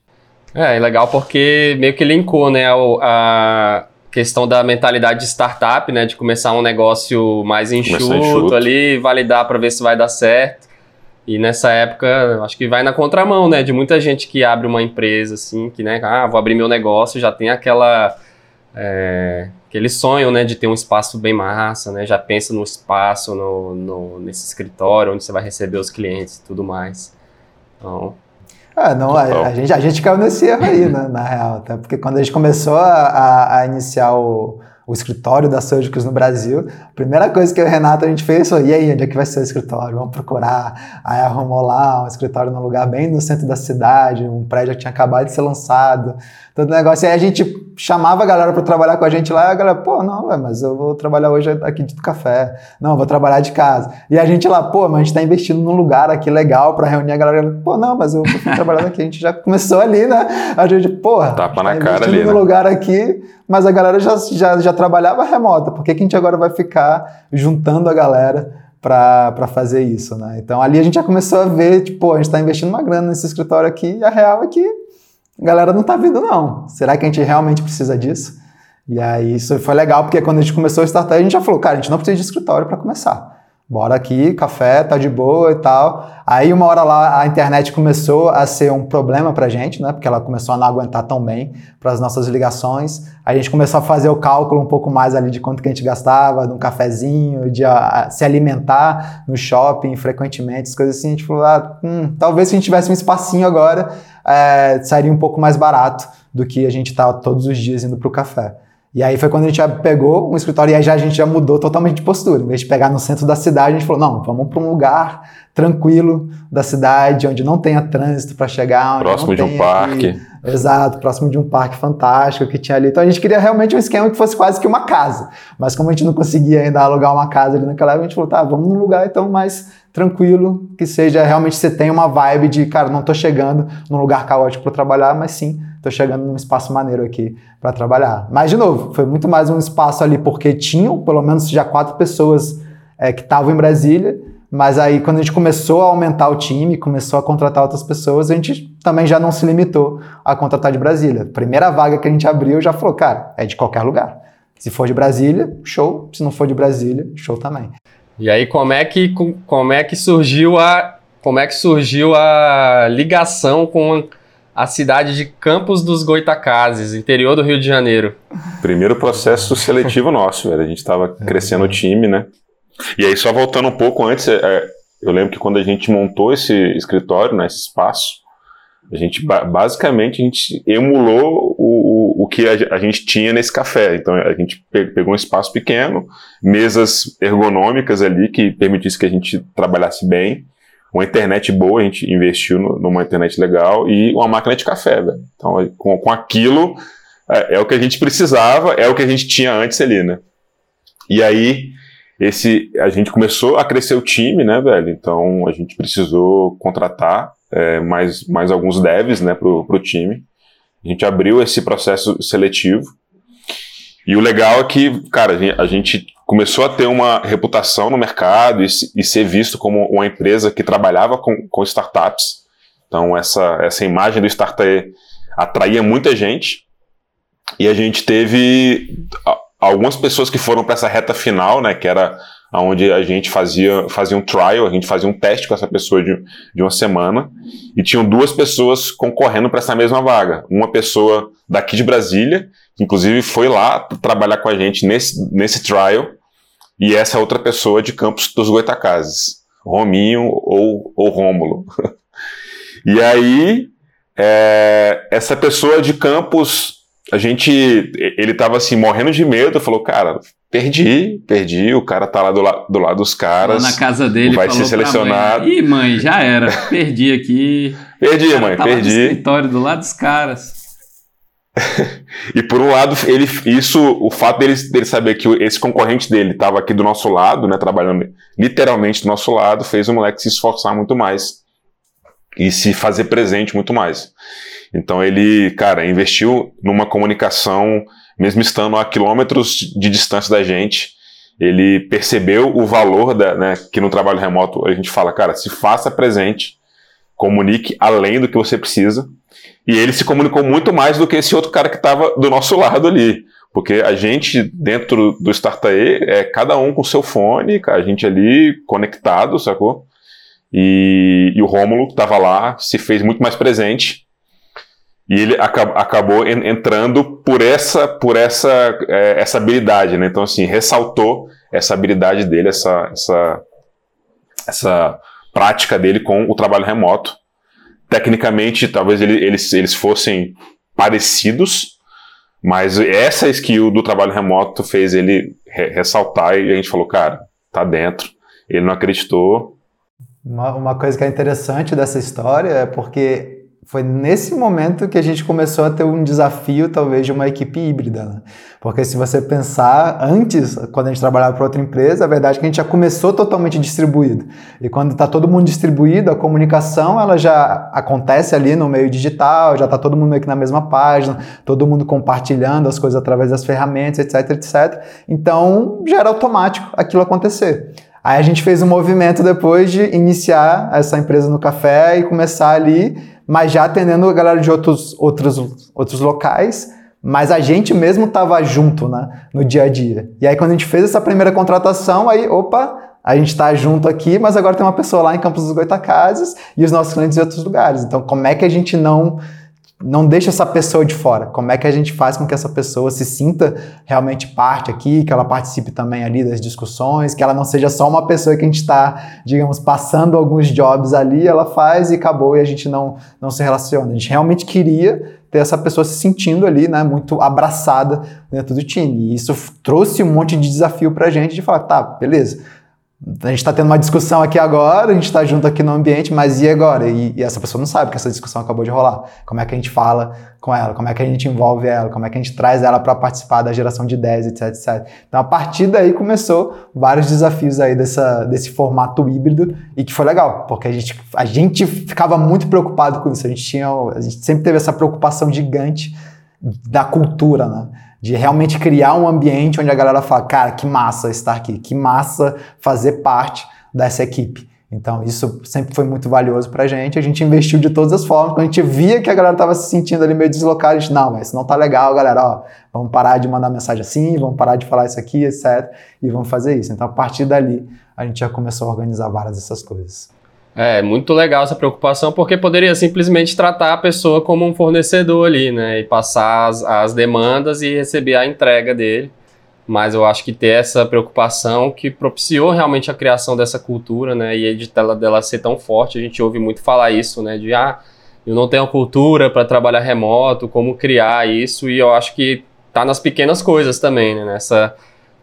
É, é legal porque meio que linkou, né, a, questão da mentalidade de startup, né? De começar um negócio mais enxuto, enxuto. ali, validar para ver se vai dar certo. E nessa época, acho que vai na contramão, né? De muita gente que abre uma empresa, assim, que, né? Ah, vou abrir meu negócio, já tem aquela... É, aquele sonho, né? De ter um espaço bem massa, né? Já pensa no espaço, no, no, nesse escritório, onde você vai receber os clientes e tudo mais. Então, ah, não, a, a, gente, a gente caiu nesse erro aí, né, na real, tá? Porque quando a gente começou a, a, iniciar o, o escritório da Surgicals no Brasil. A primeira coisa que eu e o Renato a gente fez foi, e aí, onde é que vai ser o escritório? Vamos procurar. Aí arrumou lá um escritório num lugar bem no centro da cidade, um prédio que tinha acabado de ser lançado, todo negócio. Aí a gente chamava a galera para trabalhar com a gente lá, e a galera, pô, não, véio, mas eu vou trabalhar hoje aqui de café. Não, vou trabalhar de casa. E a gente lá, pô, mas a gente está investindo num lugar aqui legal para reunir a galera. Pô, não, mas eu fui trabalhando aqui. A gente já começou ali, né? A gente, porra, Tapa tá na cara ali, num né? lugar aqui, mas a galera já, já, já trabalhava remota. Por que, que a gente agora vai ficar juntando a galera para fazer isso, né? Então ali a gente já começou a ver, tipo, a gente está investindo uma grana nesse escritório aqui e a real é que a galera não tá vindo não. Será que a gente realmente precisa disso? E aí isso foi legal, porque quando a gente começou a startup, a gente já falou, cara, a gente não precisa de escritório para começar. Bora aqui, café, tá de boa e tal. Aí uma hora lá a internet começou a ser um problema pra gente, né? Porque ela começou a não aguentar tão bem para as nossas ligações. Aí a gente começou a fazer o cálculo um pouco mais ali de quanto que a gente gastava, de um cafezinho, de a, a, se alimentar no shopping frequentemente, coisas assim. A gente falou, ah, hum, talvez se a gente tivesse um espacinho agora, é, sairia um pouco mais barato do que a gente tá todos os dias indo pro café. E aí foi quando a gente pegou um escritório e aí já a gente já mudou totalmente de postura. Em vez de pegar no centro da cidade, a gente falou: não, vamos para um lugar tranquilo da cidade, onde não tenha trânsito para chegar. próximo de um parque. Aqui, exato, próximo de um parque fantástico que tinha ali. Então a gente queria realmente um esquema que fosse quase que uma casa. Mas como a gente não conseguia ainda alugar uma casa ali naquela época, a gente falou: tá, vamos num lugar então mais tranquilo, que seja realmente você tenha uma vibe de, cara, não tô chegando num lugar caótico para trabalhar, mas sim, tô chegando num espaço maneiro aqui para trabalhar. Mas, de novo, foi muito mais um espaço ali porque tinham pelo menos já quatro pessoas é, que estavam em Brasília, mas aí quando a gente começou a aumentar o time, começou a contratar outras pessoas, a gente também já não se limitou a contratar de Brasília. Primeira vaga que a gente abriu já falou, cara, é de qualquer lugar. Se for de Brasília, show. Se não for de Brasília, show também. E aí como é que como é que surgiu a como é que surgiu a ligação com a cidade de Campos dos Goitacazes, interior do Rio de Janeiro? Primeiro processo seletivo nosso, velho. A gente estava crescendo o time, né? E aí só voltando um pouco antes, é, eu lembro que quando a gente montou esse escritório, né, esse espaço, a gente basicamente a gente emulou o, o, o que a, a, gente tinha nesse café. Então a gente pegou um espaço pequeno, mesas ergonômicas ali que permitisse que a gente trabalhasse bem, uma internet boa, a gente investiu no, numa internet legal e uma máquina de café, velho. Então com, com aquilo é, é, o que a gente precisava, é o que a gente tinha antes ali, né? E aí esse a gente começou a crescer o time, né, velho? Então a gente precisou contratar é, mais, mais alguns devs né, para o time. A gente abriu esse processo seletivo. E o legal é que, cara, a gente começou a ter uma reputação no mercado e, ser visto como uma empresa que trabalhava com, com startups. Então, essa, essa imagem do startup atraía muita gente. E a gente teve algumas pessoas que foram para essa reta final, né, que era onde a gente fazia, fazia um trial, a gente fazia um teste com essa pessoa de, de uma semana, e tinham duas pessoas concorrendo para essa mesma vaga. Uma pessoa daqui de Brasília, que inclusive foi lá trabalhar com a gente nesse, nesse trial, e essa outra pessoa de Campos dos Goitacazes, Rominho ou, ou Rômulo. e aí, é, essa pessoa de Campos a gente, ele tava assim, morrendo de medo, falou, cara, perdi, perdi, o cara tá lá do, la do lado dos caras. Lá na casa dele, vai ser selecionado. Mãe, Ih, mãe, já era, perdi aqui. perdi, mãe, tá perdi. Lá no escritório do lado dos caras. e por um lado, ele, isso, o fato dele, dele saber que esse concorrente dele estava aqui do nosso lado, né, trabalhando literalmente do nosso lado, fez o moleque se esforçar muito mais e se fazer presente muito mais. Então ele, cara, investiu numa comunicação, mesmo estando a quilômetros de distância da gente, ele percebeu o valor da, né, que no trabalho remoto a gente fala, cara, se faça presente, comunique além do que você precisa. E ele se comunicou muito mais do que esse outro cara que estava do nosso lado ali. Porque a gente, dentro do Startup, é cada um com seu fone, a gente ali conectado, sacou? E, e o Rômulo estava lá, se fez muito mais presente e ele acab acabou en entrando por essa por essa é, essa habilidade, né? Então assim ressaltou essa habilidade dele, essa essa essa prática dele com o trabalho remoto. Tecnicamente, talvez ele, eles eles fossem parecidos, Mas essa skill do trabalho remoto fez ele re ressaltar e a gente falou, cara, tá dentro. Ele não acreditou. Uma, uma coisa que é interessante dessa história é porque foi nesse momento que a gente começou a ter um desafio, talvez, de uma equipe híbrida. Né? Porque se você pensar antes, quando a gente trabalhava para outra empresa, a verdade é que a gente já começou totalmente distribuído. E quando está todo mundo distribuído, a comunicação ela já acontece ali no meio digital, já está todo mundo que na mesma página, todo mundo compartilhando as coisas através das ferramentas, etc, etc. Então, já era automático aquilo acontecer. Aí a gente fez um movimento depois de iniciar essa empresa no café e começar ali mas já atendendo a galera de outros, outros, outros locais, mas a gente mesmo estava junto né, no dia a dia. E aí, quando a gente fez essa primeira contratação, aí, opa, a gente está junto aqui, mas agora tem uma pessoa lá em Campos dos Goitacazes e os nossos clientes em outros lugares. Então, como é que a gente não não deixa essa pessoa de fora. Como é que a gente faz com que essa pessoa se sinta realmente parte aqui, que ela participe também ali das discussões, que ela não seja só uma pessoa que a gente está, digamos, passando alguns jobs ali, ela faz e acabou e a gente não, não se relaciona. A gente realmente queria ter essa pessoa se sentindo ali, né, muito abraçada dentro do time. E isso trouxe um monte de desafio para a gente de falar, tá, beleza, a gente está tendo uma discussão aqui agora, a gente está junto aqui no ambiente, mas e agora? E, e, essa pessoa não sabe que essa discussão acabou de rolar. Como é que a gente fala com ela? Como é que a gente envolve ela? Como é que a gente traz ela para participar da geração de ideias, etc, etc. Então, a partir daí começou vários desafios aí dessa, desse formato híbrido e que foi legal, porque a gente, a gente ficava muito preocupado com isso. A gente, tinha, a gente sempre teve essa preocupação gigante da cultura, né? De realmente criar um ambiente onde a galera fala, cara, que massa estar aqui, que massa fazer parte dessa equipe. Então, isso sempre foi muito valioso pra gente. A gente investiu de todas as formas. Quando a gente via que a galera tava se sentindo ali meio deslocada, a gente, não, mas isso não tá legal, galera, ó, vamos parar de mandar mensagem assim, vamos parar de falar isso aqui, etc. E vamos fazer isso. Então, a partir dali, a gente já começou a organizar várias dessas coisas. É, muito legal essa preocupação, porque poderia simplesmente tratar a pessoa como um fornecedor ali, né? E passar as, as demandas e receber a entrega dele. Mas eu acho que ter essa preocupação que propiciou realmente a criação dessa cultura, né? E de dela, dela ser tão forte, a gente ouve muito falar isso, né? De, ah, eu não tenho cultura para trabalhar remoto, como criar isso, e eu acho que tá nas pequenas coisas também, né? Nessa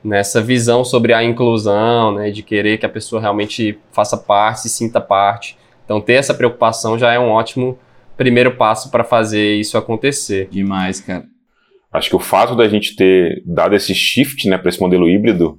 nessa visão sobre a inclusão, né, de querer que a pessoa realmente faça parte, se sinta parte. Então, ter essa preocupação já é um ótimo primeiro passo para fazer isso acontecer. Demais, cara. Acho que o fato da gente ter dado esse shift né, para esse modelo híbrido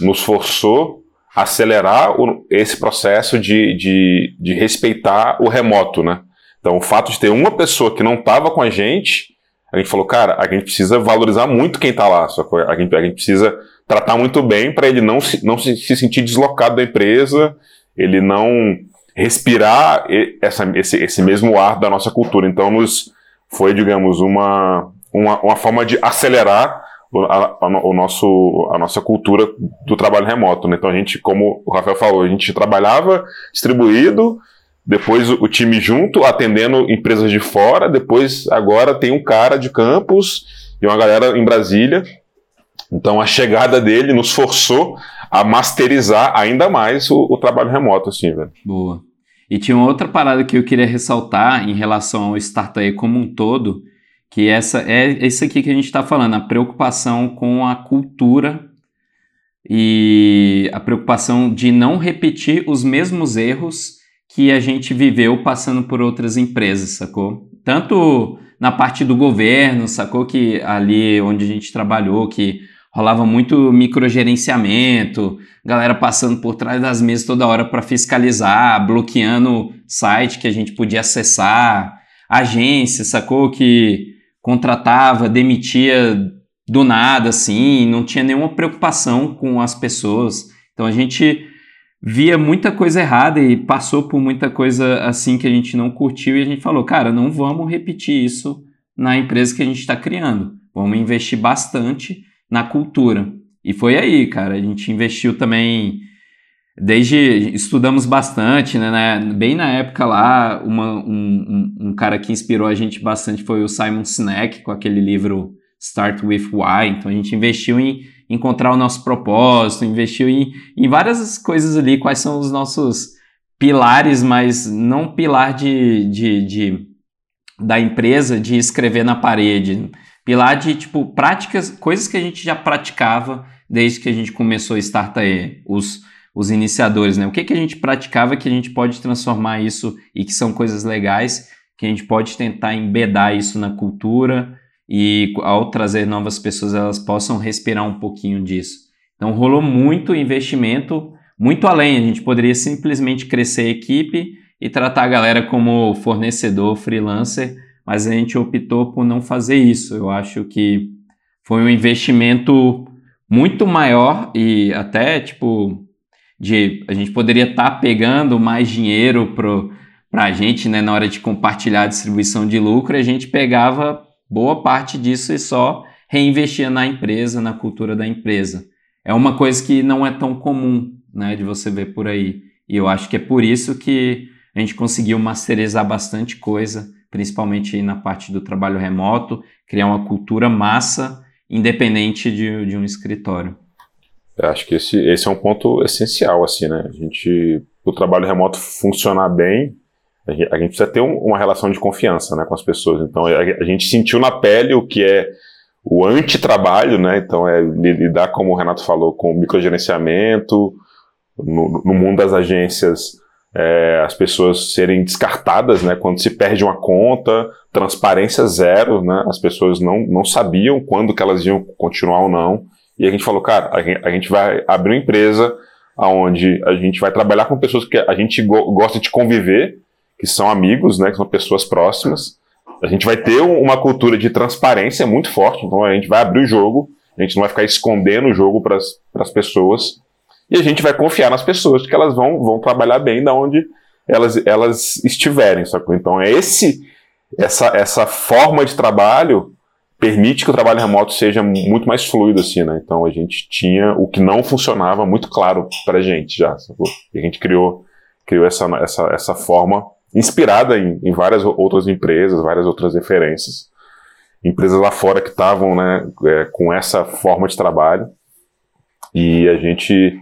nos forçou a acelerar o, esse processo de, de, de respeitar o remoto, né? Então, o fato de ter uma pessoa que não estava com a gente a gente falou, cara, a gente precisa valorizar muito quem está lá, a gente, a gente precisa tratar muito bem para ele não, se, não se, se, sentir deslocado da empresa, ele não respirar essa, esse, esse mesmo ar da nossa cultura. Então, nos foi, digamos, uma, uma, uma forma de acelerar a, a, o nosso, a nossa cultura do trabalho remoto. Né? Então, a gente, como o Rafael falou, a gente trabalhava distribuído, depois o time junto, atendendo empresas de fora, depois agora tem um cara de campus e uma galera em Brasília. Então a chegada dele nos forçou a masterizar ainda mais o, o trabalho remoto, assim, velho. Boa. E tinha uma outra parada que eu queria ressaltar em relação ao startup como um todo, que essa é isso aqui que a gente está falando, a preocupação com a cultura e a preocupação de não repetir os mesmos erros que a gente viveu passando por outras empresas, sacou? Tanto na parte do governo, sacou? Que ali onde a gente trabalhou, que rolava muito microgerenciamento, galera passando por trás das mesas toda hora para fiscalizar, bloqueando site que a gente podia acessar, agência, sacou? Que contratava, demitia do nada, assim, não tinha nenhuma preocupação com as pessoas. Então a gente via muita coisa errada e passou por muita coisa assim que a gente não curtiu e a gente falou, cara, não vamos repetir isso na empresa que a gente está criando. Vamos investir bastante na cultura. E foi aí, cara. A gente investiu também. Desde estudamos bastante, né, né? Bem na época lá, uma, um, um, um, cara que inspirou a gente bastante foi o Simon Sinek, com aquele livro Start with Why. Então a gente investiu em encontrar o nosso propósito, investiu em, em várias coisas ali, quais são os nossos pilares, mas não pilar de, de, de da empresa de escrever na parede. pilar de tipo práticas, coisas que a gente já praticava desde que a gente começou a Startae, os os iniciadores, né? O que que a gente praticava que a gente pode transformar isso e que são coisas legais que a gente pode tentar embedar isso na cultura e ao trazer novas pessoas elas possam respirar um pouquinho disso. Então rolou muito investimento, muito além. A gente poderia simplesmente crescer a equipe e tratar a galera como fornecedor, freelancer, mas a gente optou por não fazer isso. Eu acho que foi um investimento muito maior e até tipo de a gente poderia estar tá pegando mais dinheiro para a gente né, na hora de compartilhar a distribuição de lucro, a gente pegava boa parte disso e só reinvestia na empresa, na cultura da empresa. É uma coisa que não é tão comum né, de você ver por aí. E eu acho que é por isso que a gente conseguiu masterizar bastante coisa, principalmente na parte do trabalho remoto, criar uma cultura massa, independente de, de um escritório. Eu acho que esse, esse é um ponto essencial, assim, né? A gente, o trabalho remoto funcionar bem, a gente, precisa ter um, uma relação de confiança, né, com as pessoas. Então, a, a gente sentiu na pele o que é o antitrabalho, né? Então, é lidar, como o Renato falou, com microgerenciamento, no, no mundo das agências, é, as pessoas serem descartadas, né? Quando se perde uma conta, transparência zero, né? As pessoas não, não sabiam quando que elas iam continuar ou não. E a gente falou, cara, a gente vai abrir uma empresa onde a gente vai trabalhar com pessoas que a gente go gosta de conviver, que são amigos, né? Que são pessoas próximas. A gente vai ter uma cultura de transparência muito forte, então a gente vai abrir o jogo, a gente não vai ficar escondendo o jogo para as pessoas e a gente vai confiar nas pessoas que elas vão, vão trabalhar bem da onde elas, elas estiverem, sacou? Então é esse essa, essa forma de trabalho permite que o trabalho remoto seja muito mais fluido assim, né? Então a gente tinha o que não funcionava muito claro para gente já, sacou? E a gente criou criou essa essa, essa forma inspirada em, em várias outras empresas, várias outras referências, empresas lá fora que estavam, né, é, com essa forma de trabalho e a gente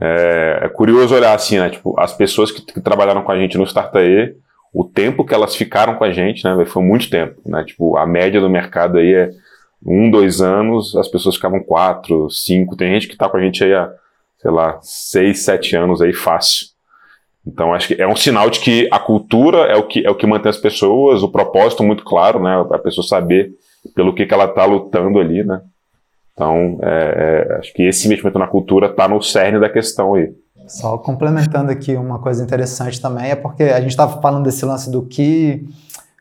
é, é, curioso olhar assim, né? Tipo, as pessoas que, que trabalharam com a gente no Startae, o tempo que elas ficaram com a gente, né? Foi muito tempo, né? Tipo, a média do mercado aí é um, dois anos, as pessoas ficavam quatro, cinco. Tem gente que tá com a gente aí há, sei lá, seis, sete anos aí fácil. Então acho que é um sinal de que a cultura é o que é o que mantém as pessoas, o propósito muito claro, né? A pessoa saber pelo que, que ela tá lutando ali, né? Então, é, é, acho que esse investimento na cultura está no cerne da questão aí. Só complementando aqui uma coisa interessante também, é porque a gente estava falando desse lance do que.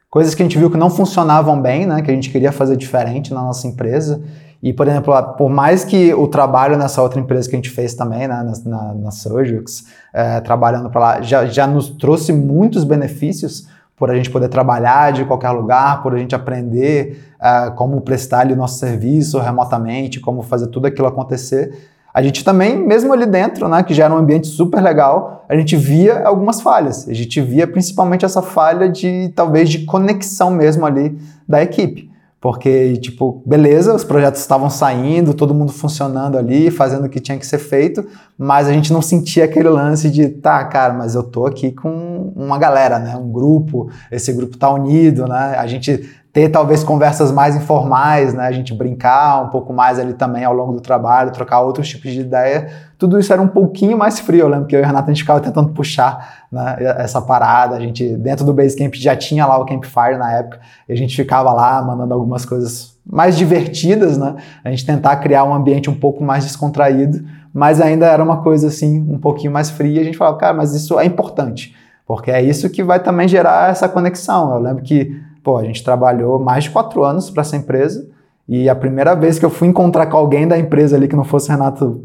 coisas que a gente viu que não funcionavam bem, né, que a gente queria fazer diferente na nossa empresa. E, por exemplo, por mais que o trabalho nessa outra empresa que a gente fez também, né, na, na, na Surgex, é, trabalhando para lá, já, já nos trouxe muitos benefícios, por a gente poder trabalhar de qualquer lugar, por a gente aprender uh, como prestar o nosso serviço remotamente, como fazer tudo aquilo acontecer. A gente também, mesmo ali dentro, né, que já era um ambiente super legal, a gente via algumas falhas. A gente via principalmente essa falha de, talvez, de conexão mesmo ali da equipe. Porque, tipo, beleza, os projetos estavam saindo, todo mundo funcionando ali, fazendo o que tinha que ser feito, mas a gente não sentia aquele lance de, tá, cara, mas eu tô aqui com uma galera, né? Um grupo, esse grupo tá unido, né? A gente ter talvez conversas mais informais, né? A gente brincar um pouco mais ali também ao longo do trabalho, trocar outros tipos de ideia. Tudo isso era um pouquinho mais frio. Eu lembro que eu e o Renato a gente ficava tentando puxar né, essa parada. A gente, dentro do Basecamp, já tinha lá o Campfire na época, e a gente ficava lá mandando algumas coisas mais divertidas, né? A gente tentar criar um ambiente um pouco mais descontraído, mas ainda era uma coisa assim, um pouquinho mais fria. A gente falava, cara, mas isso é importante, porque é isso que vai também gerar essa conexão. Eu lembro que pô, a gente trabalhou mais de quatro anos para essa empresa e a primeira vez que eu fui encontrar com alguém da empresa ali que não fosse Renato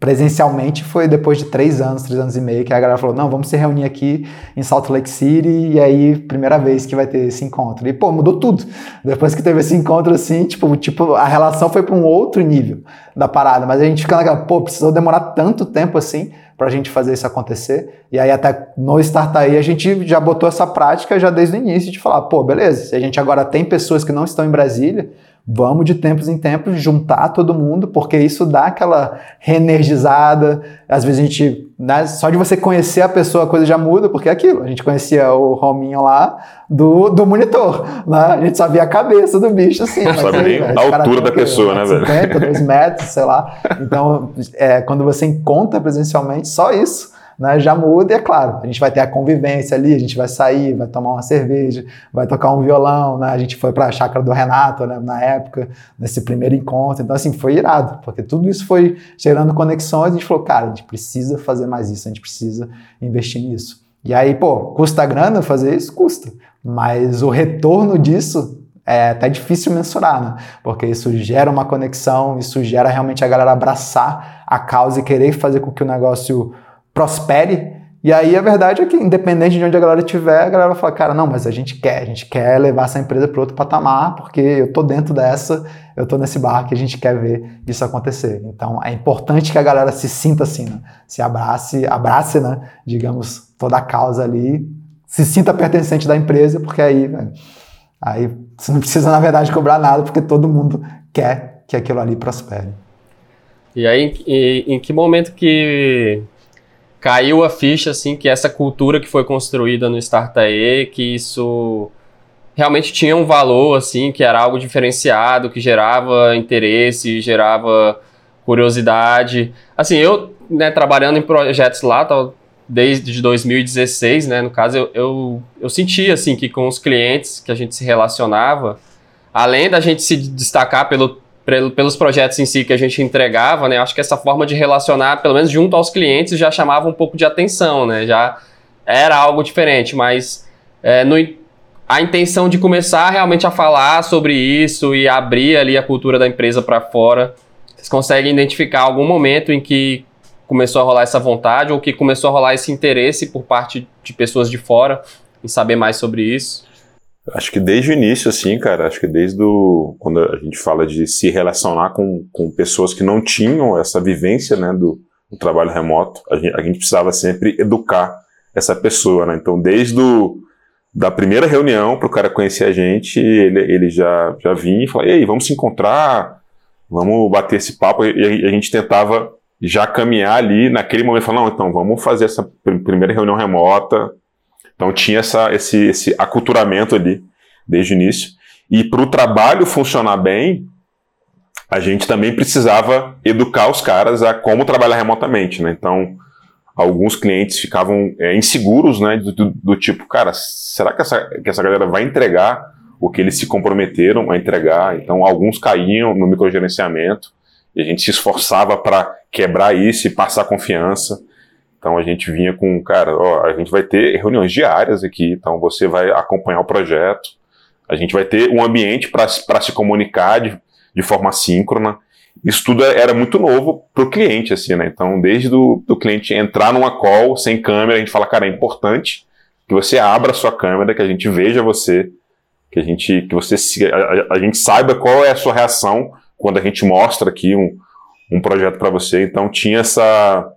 presencialmente foi depois de três anos, três anos e meio, que a galera falou, não, vamos se reunir aqui em Salt Lake City, e aí, primeira vez que vai ter esse encontro. E, pô, mudou tudo. Depois que teve esse encontro, assim, tipo, tipo a relação foi para um outro nível da parada, mas a gente fica naquela, pô, precisou demorar tanto tempo assim para a gente fazer isso acontecer. E aí até no Startaí a gente já botou essa prática já desde o início de falar, pô, beleza, se a gente agora tem pessoas que não estão em Brasília, vamos de tempos em tempos juntar todo mundo, porque isso dá aquela reenergizada. Às vezes a gente, né, só de você conhecer a pessoa a coisa já muda, porque é aquilo. A gente conhecia o Rominho lá do, do monitor, né? A gente sabia a cabeça do bicho assim. Mas Sabe nem a altura da pessoa, né, velho? 50, 2 metros, sei lá. Então, é, quando você encontra presencialmente, só isso né, já muda, e é claro, a gente vai ter a convivência ali, a gente vai sair, vai tomar uma cerveja, vai tocar um violão, né, a gente foi para a chácara do Renato, né, na época, nesse primeiro encontro, então assim, foi irado, porque tudo isso foi gerando conexões, a gente falou, cara, a gente precisa fazer mais isso, a gente precisa investir nisso. E aí, pô, custa grana fazer isso? Custa, mas o retorno disso é até difícil mensurar, né? Porque isso gera uma conexão, isso gera realmente a galera abraçar a causa e querer fazer com que o negócio prospere. E aí a verdade é que, independente de onde a galera estiver, a galera vai falar, cara, não, mas a gente quer, a gente quer levar essa empresa para outro patamar, porque eu tô dentro dessa, eu tô nesse barco e a gente quer ver isso acontecer. Então é importante que a galera se sinta assim, né? Se abrace, abrace, né? Digamos, toda a causa ali, se sinta pertencente da empresa, porque aí, aí você não precisa, na verdade, cobrar nada, porque todo mundo quer que aquilo ali prospere. E aí, em, em que momento que caiu a ficha, assim, que essa cultura que foi construída no Startae, que isso realmente tinha um valor, assim, que era algo diferenciado, que gerava interesse, gerava curiosidade. Assim, eu, né, trabalhando em projetos lá, desde 2016, né, no caso, eu, eu, eu sentia, assim, que com os clientes que a gente se relacionava, além da gente se destacar pelo pelos projetos em si que a gente entregava, né? Acho que essa forma de relacionar, pelo menos junto aos clientes, já chamava um pouco de atenção, né? Já era algo diferente, mas é, no, a intenção de começar realmente a falar sobre isso e abrir ali a cultura da empresa para fora, vocês conseguem identificar algum momento em que começou a rolar essa vontade ou que começou a rolar esse interesse por parte de pessoas de fora em saber mais sobre isso? Acho que desde o início, assim, cara, acho que desde o, quando a gente fala de se relacionar com, com pessoas que não tinham essa vivência, né, do, do trabalho remoto, a gente, a gente, precisava sempre educar essa pessoa, né, então desde o, da primeira reunião para o cara conhecer a gente, ele, ele já, já vinha e falava, ei, vamos se encontrar, vamos bater esse papo, e a, gente tentava já caminhar ali naquele momento, falar, não, então vamos fazer essa primeira reunião remota, então tinha essa, esse, esse aculturamento ali desde o início. E para o trabalho funcionar bem, a gente também precisava educar os caras a como trabalhar remotamente, né? Então, alguns clientes ficavam é, inseguros, né? Do, do, do, tipo, cara, será que essa, que essa galera vai entregar o que eles se comprometeram a entregar? Então, alguns caíam no microgerenciamento e a gente se esforçava para quebrar isso e passar confiança. Então a gente vinha com, cara, ó, a gente vai ter reuniões diárias aqui, então você vai acompanhar o projeto, a gente vai ter um ambiente para se comunicar de, de forma síncrona. Isso tudo era muito novo para o cliente, assim, né? Então, desde o do cliente entrar numa call sem câmera, a gente fala, cara, é importante que você abra a sua câmera, que a gente veja você, que a gente, que você a, a gente saiba qual é a sua reação quando a gente mostra aqui um, um projeto para você. Então, tinha essa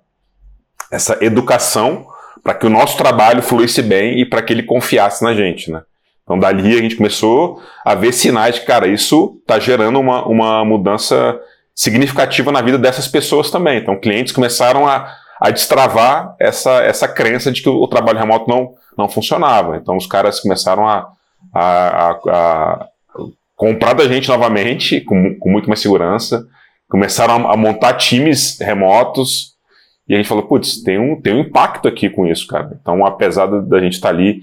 essa educação para que o nosso trabalho fluísse bem e para que ele confiasse na gente, né? Então, dali a gente começou a ver sinais de, cara, isso está gerando uma, uma mudança significativa na vida dessas pessoas também. Então, clientes começaram a, a destravar essa, essa crença de que o, o trabalho remoto não, não funcionava. Então, os caras começaram a, a, a, comprar da gente novamente, com, com muito mais segurança, começaram a montar times remotos, e a gente falou, putz, tem um, tem um impacto aqui com isso, cara. Então, apesar da gente estar tá ali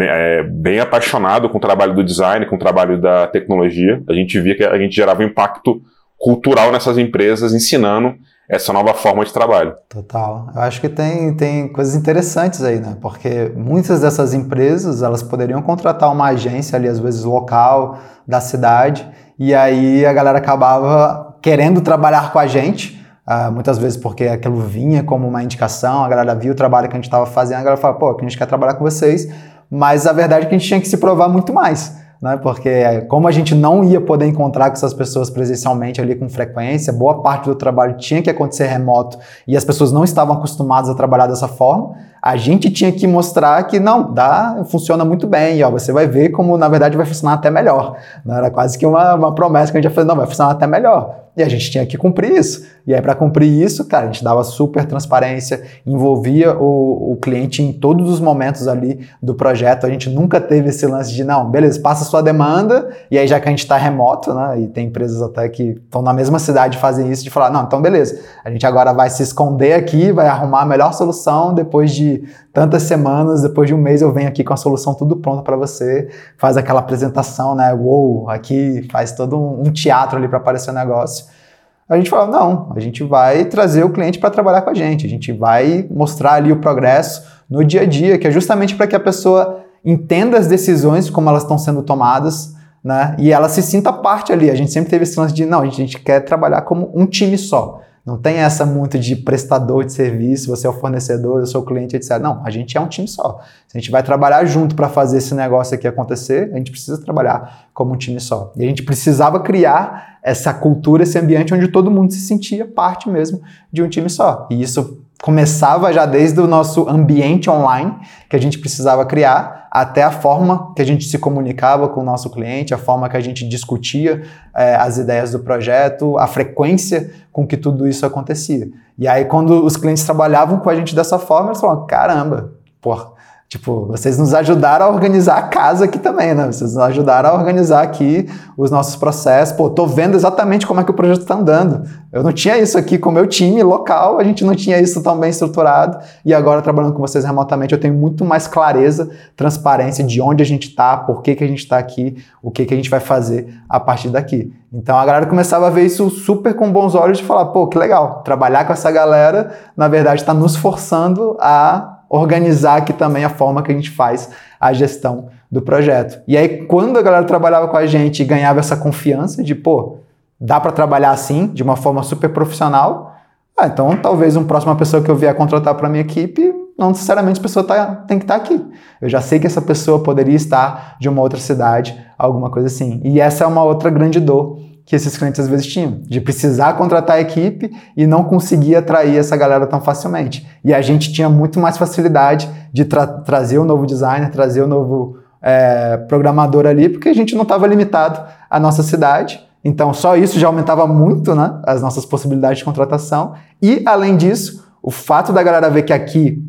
é, bem apaixonado com o trabalho do design, com o trabalho da tecnologia, a gente via que a gente gerava um impacto cultural nessas empresas, ensinando essa nova forma de trabalho. Total. Eu acho que tem, tem coisas interessantes aí, né? Porque muitas dessas empresas, elas poderiam contratar uma agência ali, às vezes local, da cidade, e aí a galera acabava querendo trabalhar com a gente, Uh, muitas vezes porque aquilo vinha como uma indicação, a galera viu o trabalho que a gente estava fazendo, a galera fala, pô, a gente quer trabalhar com vocês, mas a verdade é que a gente tinha que se provar muito mais. né? Porque como a gente não ia poder encontrar com essas pessoas presencialmente ali com frequência, boa parte do trabalho tinha que acontecer remoto e as pessoas não estavam acostumadas a trabalhar dessa forma, a gente tinha que mostrar que não, dá, funciona muito bem, e ó, você vai ver como na verdade vai funcionar até melhor. Não era quase que uma, uma promessa que a gente ia fazer, não, vai funcionar até melhor. E a gente tinha que cumprir isso. E aí, para cumprir isso, cara, a gente dava super transparência, envolvia o, o cliente em todos os momentos ali do projeto. A gente nunca teve esse lance de, não, beleza, passa sua demanda, e aí já que a gente está remoto, né, e tem empresas até que estão na mesma cidade fazem isso, de falar, não, então beleza, a gente agora vai se esconder aqui, vai arrumar a melhor solução depois de tantas semanas, depois de um mês eu venho aqui com a solução tudo pronta para você, faz aquela apresentação, né, uou, aqui faz todo um, um teatro ali para aparecer o negócio a gente fala, não, a gente vai trazer o cliente para trabalhar com a gente, a gente vai mostrar ali o progresso no dia a dia, que é justamente para que a pessoa entenda as decisões, como elas estão sendo tomadas, né? E ela se sinta parte ali. A gente sempre teve esse lance de, não, a gente, a gente quer trabalhar como um time só. Não tem essa muito de prestador de serviço, você é o fornecedor, eu sou o cliente, etc. Não, a gente é um time só. Se a gente vai trabalhar junto para fazer esse negócio aqui acontecer, a gente precisa trabalhar como um time só. E a gente precisava criar essa cultura, esse ambiente onde todo mundo se sentia parte mesmo de um time só. E isso começava já desde o nosso ambiente online que a gente precisava criar, até a forma que a gente se comunicava com o nosso cliente, a forma que a gente discutia é, as ideias do projeto, a frequência com que tudo isso acontecia. E aí, quando os clientes trabalhavam com a gente dessa forma, eles falavam: caramba, porra, Tipo, vocês nos ajudaram a organizar a casa aqui também, né? Vocês nos ajudaram a organizar aqui os nossos processos. Pô, tô vendo exatamente como é que o projeto está andando. Eu não tinha isso aqui com o meu time local, a gente não tinha isso tão bem estruturado. E agora, trabalhando com vocês remotamente, eu tenho muito mais clareza, transparência de onde a gente está, por que, que a gente está aqui, o que, que a gente vai fazer a partir daqui. Então a galera começava a ver isso super com bons olhos de falar, pô, que legal, trabalhar com essa galera, na verdade, está nos forçando a organizar aqui também a forma que a gente faz a gestão do projeto. E aí, quando a galera trabalhava com a gente e ganhava essa confiança de, pô, dá para trabalhar assim, de uma forma super profissional, ah, então talvez uma próxima pessoa que eu vier contratar para minha equipe, não necessariamente a pessoa tá, tem que estar tá aqui. Eu já sei que essa pessoa poderia estar de uma outra cidade, alguma coisa assim. E essa é uma outra grande dor que esses clientes às vezes tinham, de precisar contratar a equipe e não conseguir atrair essa galera tão facilmente. E a gente tinha muito mais facilidade de tra trazer o um novo designer, trazer o um novo é, programador ali, porque a gente não estava limitado à nossa cidade. Então, só isso já aumentava muito né, as nossas possibilidades de contratação. E, além disso, o fato da galera ver que aqui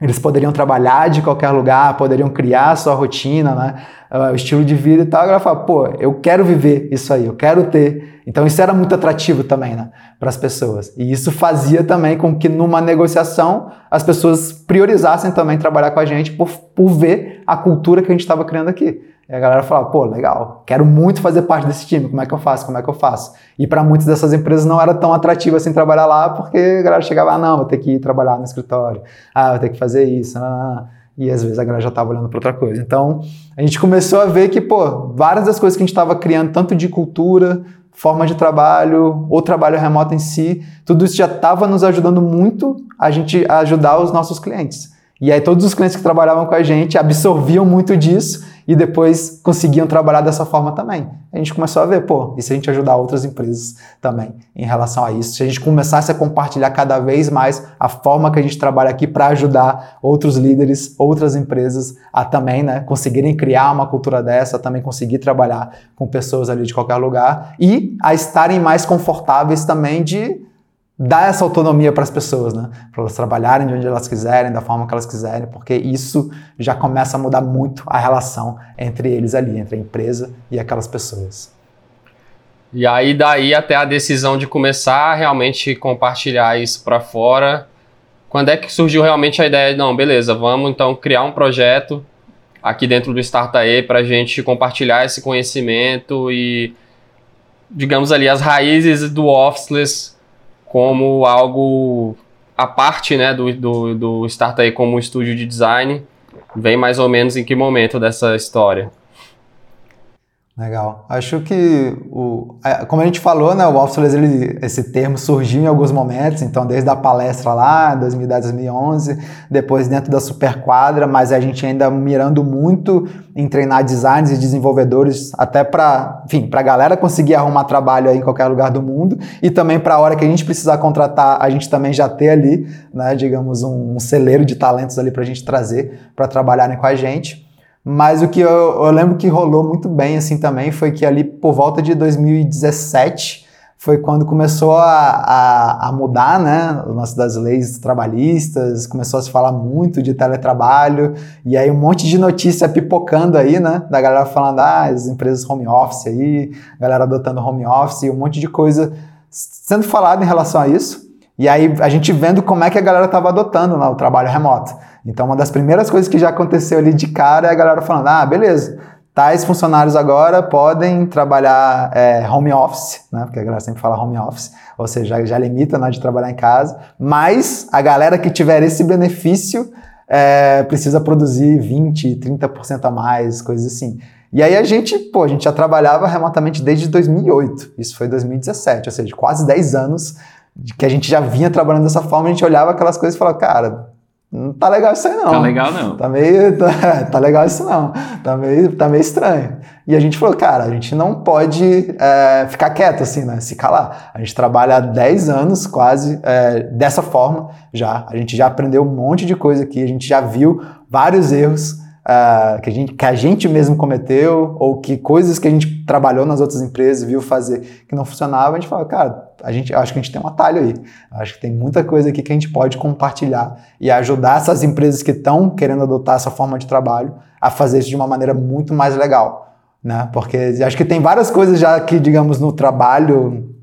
eles poderiam trabalhar de qualquer lugar, poderiam criar a sua rotina, né? O estilo de vida e tal. A galera fala, pô, eu quero viver isso aí, eu quero ter. Então isso era muito atrativo também, né? Para as pessoas. E isso fazia também com que numa negociação as pessoas priorizassem também trabalhar com a gente por, por ver a cultura que a gente estava criando aqui. E a galera fala, pô, legal, quero muito fazer parte desse time, como é que eu faço, como é que eu faço? E para muitas dessas empresas não era tão atrativo assim trabalhar lá, porque a galera chegava, ah, não, vou ter que ir trabalhar no escritório, ah, vou ter que fazer isso, não, não, não. E às vezes a galera já estava olhando para outra coisa. Então, a gente começou a ver que, pô, várias das coisas que a gente estava criando, tanto de cultura, forma de trabalho, ou trabalho remoto em si, tudo isso já estava nos ajudando muito a gente a ajudar os nossos clientes. E aí todos os clientes que trabalhavam com a gente absorviam muito disso e depois conseguiam trabalhar dessa forma também. A gente começou a ver, pô, e se a gente ajudar outras empresas também em relação a isso? Se a gente começasse a compartilhar cada vez mais a forma que a gente trabalha aqui para ajudar outros líderes, outras empresas a também, né, conseguirem criar uma cultura dessa, também conseguir trabalhar com pessoas ali de qualquer lugar e a estarem mais confortáveis também de dar essa autonomia para as pessoas, né? Para elas trabalharem de onde elas quiserem, da forma que elas quiserem, porque isso já começa a mudar muito a relação entre eles ali, entre a empresa e aquelas pessoas. E aí daí até a decisão de começar a realmente compartilhar isso para fora. Quando é que surgiu realmente a ideia de, não, beleza, vamos então criar um projeto aqui dentro do Startae para a gente compartilhar esse conhecimento e, digamos ali, as raízes do Officeless como algo a parte né, do, do, do Startup como estúdio de design, vem mais ou menos em que momento dessa história? Legal. Acho que, o, como a gente falou, né, o Officeless, ele, esse termo surgiu em alguns momentos, então desde a palestra lá, 2010, 2011, depois dentro da Superquadra, mas a gente ainda mirando muito em treinar designers e desenvolvedores, até para, para a galera conseguir arrumar trabalho em qualquer lugar do mundo e também para a hora que a gente precisar contratar, a gente também já ter ali, né, digamos, um, um celeiro de talentos ali para a gente trazer para trabalharem com a gente. Mas o que eu, eu, lembro que rolou muito bem assim também foi que ali por volta de 2017 foi quando começou a, a, a mudar né, o nosso das leis trabalhistas, começou a se falar muito de teletrabalho, e aí um monte de notícia pipocando aí, né? Da galera falando, ah, as empresas home office aí, galera adotando home office, e um monte de coisa sendo falado em relação a isso. E aí a gente vendo como é que a galera estava adotando né, o trabalho remoto. Então, uma das primeiras coisas que já aconteceu ali de cara é a galera falando: ah, beleza, tais funcionários agora podem trabalhar é, home office, né? Porque a galera sempre fala home office, ou seja, já limita né, de trabalhar em casa, mas a galera que tiver esse benefício é, precisa produzir 20, 30% a mais, coisas assim. E aí a gente, pô, a gente já trabalhava remotamente desde 2008, isso foi 2017, ou seja, quase 10 anos que a gente já vinha trabalhando dessa forma, a gente olhava aquelas coisas e falava, cara, não tá legal isso aí não. Tá legal não. Tá meio, tá, tá legal isso não. Tá meio, tá meio estranho. E a gente falou, cara, a gente não pode é, ficar quieto assim, né? Se calar. A gente trabalha há 10 anos quase é, dessa forma já. A gente já aprendeu um monte de coisa aqui, a gente já viu vários erros uh, que, a gente, que a gente mesmo cometeu, ou que coisas que a gente trabalhou nas outras empresas, viu fazer que não funcionava, a gente fala, cara, a gente, acho que a gente tem um atalho aí. Acho que tem muita coisa aqui que a gente pode compartilhar e ajudar essas empresas que estão querendo adotar essa forma de trabalho a fazer isso de uma maneira muito mais legal. Né? Porque acho que tem várias coisas já que, digamos, no trabalho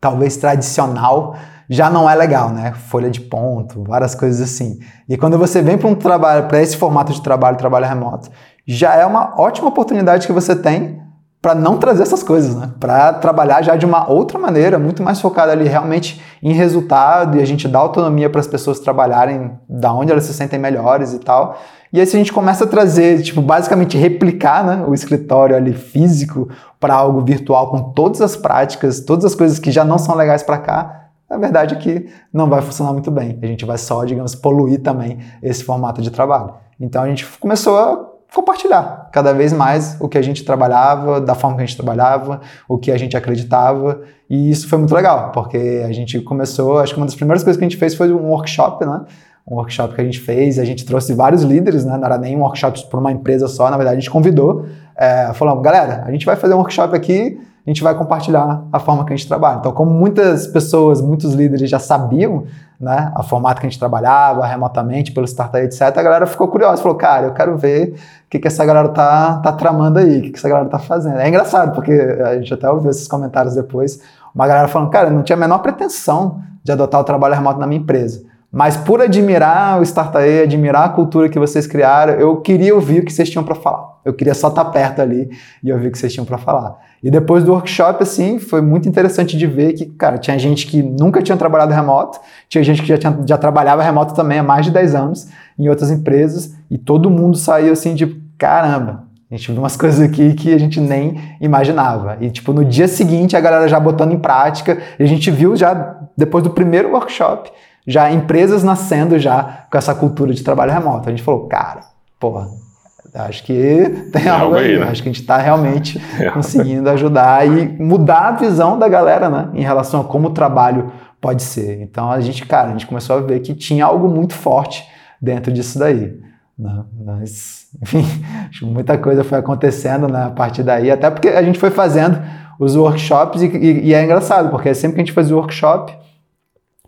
talvez tradicional, já não é legal, né? Folha de ponto, várias coisas assim. E quando você vem para um trabalho, para esse formato de trabalho, trabalho remoto, já é uma ótima oportunidade que você tem para não trazer essas coisas, né? Para trabalhar já de uma outra maneira, muito mais focada ali realmente em resultado e a gente dá autonomia para as pessoas trabalharem da onde elas se sentem melhores e tal. E aí se a gente começa a trazer, tipo, basicamente replicar, né, o escritório ali físico para algo virtual com todas as práticas, todas as coisas que já não são legais para cá, a verdade é que não vai funcionar muito bem. A gente vai só, digamos, poluir também esse formato de trabalho. Então a gente começou a compartilhar cada vez mais o que a gente trabalhava, da forma que a gente trabalhava, o que a gente acreditava, e isso foi muito legal, porque a gente começou, acho que uma das primeiras coisas que a gente fez foi um workshop, né? Um workshop que a gente fez, a gente trouxe vários líderes, né? Não era nem um workshop para uma empresa só, na verdade a gente convidou, é, falamos, galera, a gente vai fazer um workshop aqui a gente vai compartilhar a forma que a gente trabalha. Então, como muitas pessoas, muitos líderes já sabiam né, a formato que a gente trabalhava remotamente pelo startup, etc., a galera ficou curiosa, falou, cara, eu quero ver o que, que essa galera tá, tá tramando aí, o que, que essa galera tá fazendo. É engraçado, porque a gente até ouviu esses comentários depois, uma galera falando, cara, eu não tinha a menor pretensão de adotar o trabalho remoto na minha empresa. Mas por admirar o Startup, admirar a cultura que vocês criaram, eu queria ouvir o que vocês tinham para falar. Eu queria só estar tá perto ali e ouvir o que vocês tinham para falar. E depois do workshop, assim, foi muito interessante de ver que, cara, tinha gente que nunca tinha trabalhado remoto, tinha gente que já, tinha, já trabalhava remoto também há mais de 10 anos em outras empresas, e todo mundo saiu assim de caramba, a gente viu umas coisas aqui que a gente nem imaginava. E, tipo, no dia seguinte, a galera já botando em prática, e a gente viu já, depois do primeiro workshop, já empresas nascendo já com essa cultura de trabalho remoto. A gente falou, cara, porra, acho que tem algo aí, né? acho que a gente está realmente conseguindo ajudar e mudar a visão da galera, né, em relação a como o trabalho pode ser. Então a gente, cara, a gente começou a ver que tinha algo muito forte dentro disso daí. Né? Mas, enfim, acho que muita coisa foi acontecendo né, a partir daí, até porque a gente foi fazendo os workshops e, e, e é engraçado, porque sempre que a gente fazia o workshop,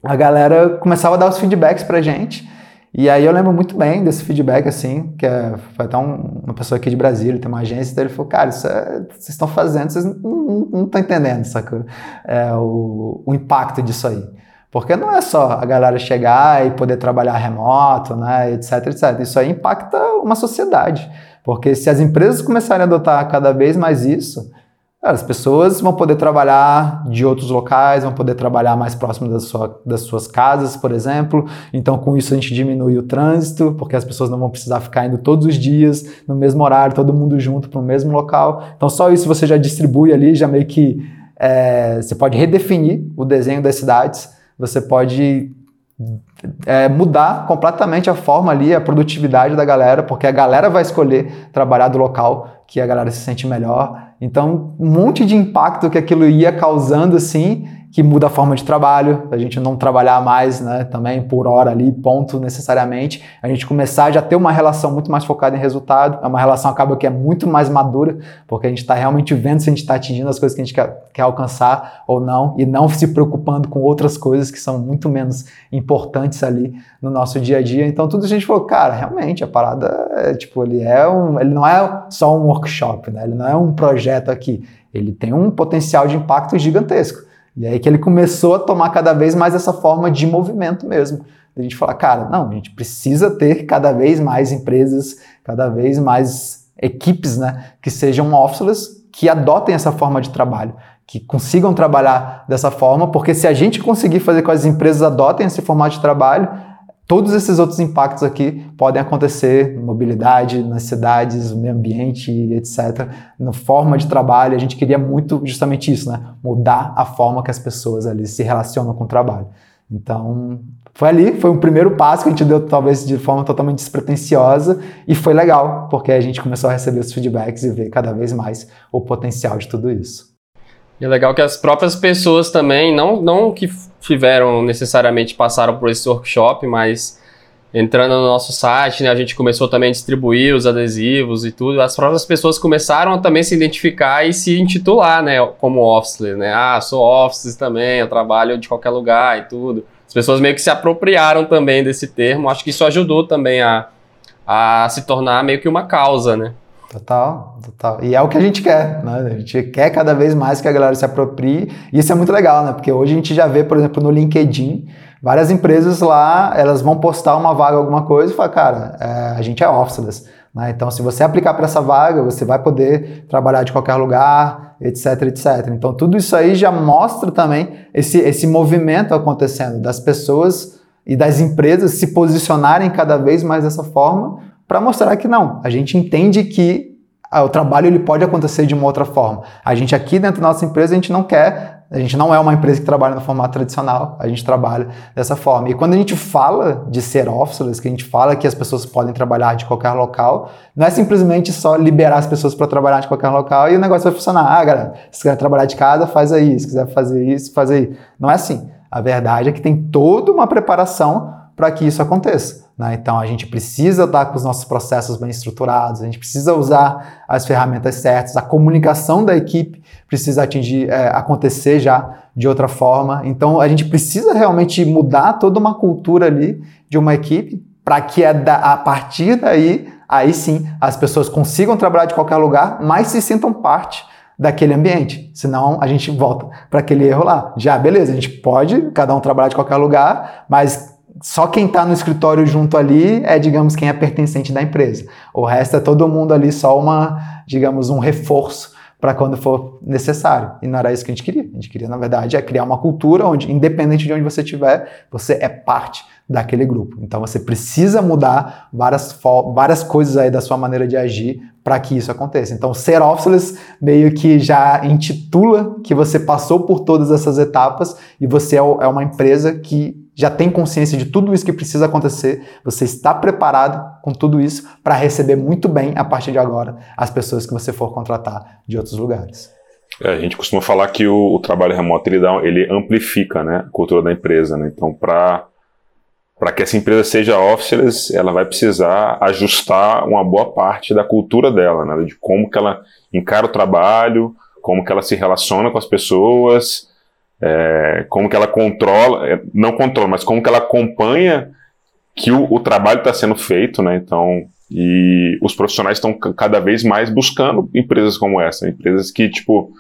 a galera começava a dar os feedbacks pra gente. E aí eu lembro muito bem desse feedback, assim, que é, foi até um, uma pessoa aqui de Brasília, tem uma agência, então ele falou, cara, isso é, vocês estão fazendo, vocês não estão entendendo, saca? É, o, o impacto disso aí. Porque não é só a galera chegar e poder trabalhar remoto, né, etc, etc. Isso aí impacta uma sociedade. Porque se as empresas começarem a adotar cada vez mais isso, As pessoas vão poder trabalhar de outros locais, vão poder trabalhar mais próximo das, sua, das suas casas, por exemplo. Então, com isso, a gente diminui o trânsito, porque as pessoas não vão precisar ficar indo todos os dias, no mesmo horário, todo mundo junto para o mesmo local. Então, só isso você já distribui ali, já meio que é, você pode redefinir o desenho das cidades, você pode é, mudar completamente a forma ali, a produtividade da galera, porque a galera vai escolher trabalhar do local que a galera se sente melhor. Então, um monte de impacto que aquilo ia causando assim que muda a forma de trabalho, a gente não trabalhar mais né, também por hora ali, ponto necessariamente, a gente começar a já ter uma relação muito mais focada em resultado, é uma relação acaba que é muito mais madura, porque a gente está realmente vendo se a gente está atingindo as coisas que a gente quer, quer alcançar ou não, e não se preocupando com outras coisas que são muito menos importantes ali no nosso dia a dia. Então tudo a gente falou, cara, realmente a parada é, tipo, ele é um, ele não é só um workshop, né? Ele não é um projeto aqui, ele tem um potencial de impacto gigantesco. E aí que ele começou a tomar cada vez mais essa forma de movimento mesmo. A gente fala, cara, não, a gente precisa ter cada vez mais empresas, cada vez mais equipes, né, que sejam officeless, que adotem essa forma de trabalho, que consigam trabalhar dessa forma, porque se a gente conseguir fazer com que as empresas adotem esse formato de trabalho, Todos esses outros impactos aqui podem acontecer mobilidade, nas cidades, no meio ambiente, etc. Na forma de trabalho, a gente queria muito justamente isso, né? Mudar a forma que as pessoas ali se relacionam com o trabalho. Então, foi ali, foi um primeiro passo que a gente deu talvez de forma totalmente despretensiosa e foi legal, porque a gente começou a receber os feedbacks e ver cada vez mais o potencial de tudo isso. E é legal que as próprias pessoas também, não, não que tiveram necessariamente passaram por esse workshop, mas entrando no nosso site, né, a gente começou também a distribuir os adesivos e tudo. As próprias pessoas começaram a também se identificar e se intitular, né, como office, né? Ah, sou office também, eu trabalho de qualquer lugar e tudo. As pessoas meio que se apropriaram também desse termo. Acho que isso ajudou também a, a se tornar meio que uma causa, né? Total, total. E é o que a gente quer, né? A gente quer cada vez mais que a galera se aproprie. E isso é muito legal, né? Porque hoje a gente já vê, por exemplo, no LinkedIn, várias empresas lá, elas vão postar uma vaga, alguma coisa e falar, cara, é, a gente é officeless. Né? Então, se você aplicar para essa vaga, você vai poder trabalhar de qualquer lugar, etc, etc. Então, tudo isso aí já mostra também esse, esse movimento acontecendo das pessoas e das empresas se posicionarem cada vez mais dessa forma para mostrar que não, a gente entende que ah, o trabalho ele pode acontecer de uma outra forma. A gente aqui dentro da nossa empresa, a gente não quer, a gente não é uma empresa que trabalha no formato tradicional, a gente trabalha dessa forma. E quando a gente fala de ser officeless, que a gente fala que as pessoas podem trabalhar de qualquer local, não é simplesmente só liberar as pessoas para trabalhar de qualquer local e o negócio vai funcionar. Ah, galera, se quiser trabalhar de casa, faz aí. Se quiser fazer isso, faz aí. Não é assim. A verdade é que tem toda uma preparação para que isso aconteça. Né? Então a gente precisa estar com os nossos processos bem estruturados, a gente precisa usar as ferramentas certas, a comunicação da equipe precisa atingir, é, acontecer já de outra forma. Então a gente precisa realmente mudar toda uma cultura ali de uma equipe para que a, partir daí, aí sim, as pessoas consigam trabalhar de qualquer lugar, mas se sintam parte daquele ambiente. Senão a gente volta para aquele erro lá. Já, beleza, a gente pode cada um trabalhar de qualquer lugar, mas só quem está no escritório junto ali é, digamos, quem é pertencente da empresa. O resto é todo mundo ali só uma, digamos, um reforço para quando for necessário. E não era isso que a gente queria. A gente queria, na verdade, é criar uma cultura onde, independente de onde você estiver, você é parte daquele grupo. Então você precisa mudar várias, várias coisas aí da sua maneira de agir para que isso aconteça. Então ser officeless meio que já intitula que você passou por todas essas etapas e você é, é uma empresa que já tem consciência de tudo isso que precisa acontecer, você está preparado com tudo isso para receber muito bem, a partir de agora, as pessoas que você for contratar de outros lugares. É, a gente costuma falar que o, o trabalho remoto ele, dá, ele amplifica né, a cultura da empresa. Né? Então, para que essa empresa seja officeless, ela vai precisar ajustar uma boa parte da cultura dela, né? de como que ela encara o trabalho, como que ela se relaciona com as pessoas, é, como que ela controla, é, não controla, mas como que ela acompanha que o, o trabalho está sendo feito, né? Então, e os profissionais estão cada vez mais buscando empresas como essa, empresas que, tipo,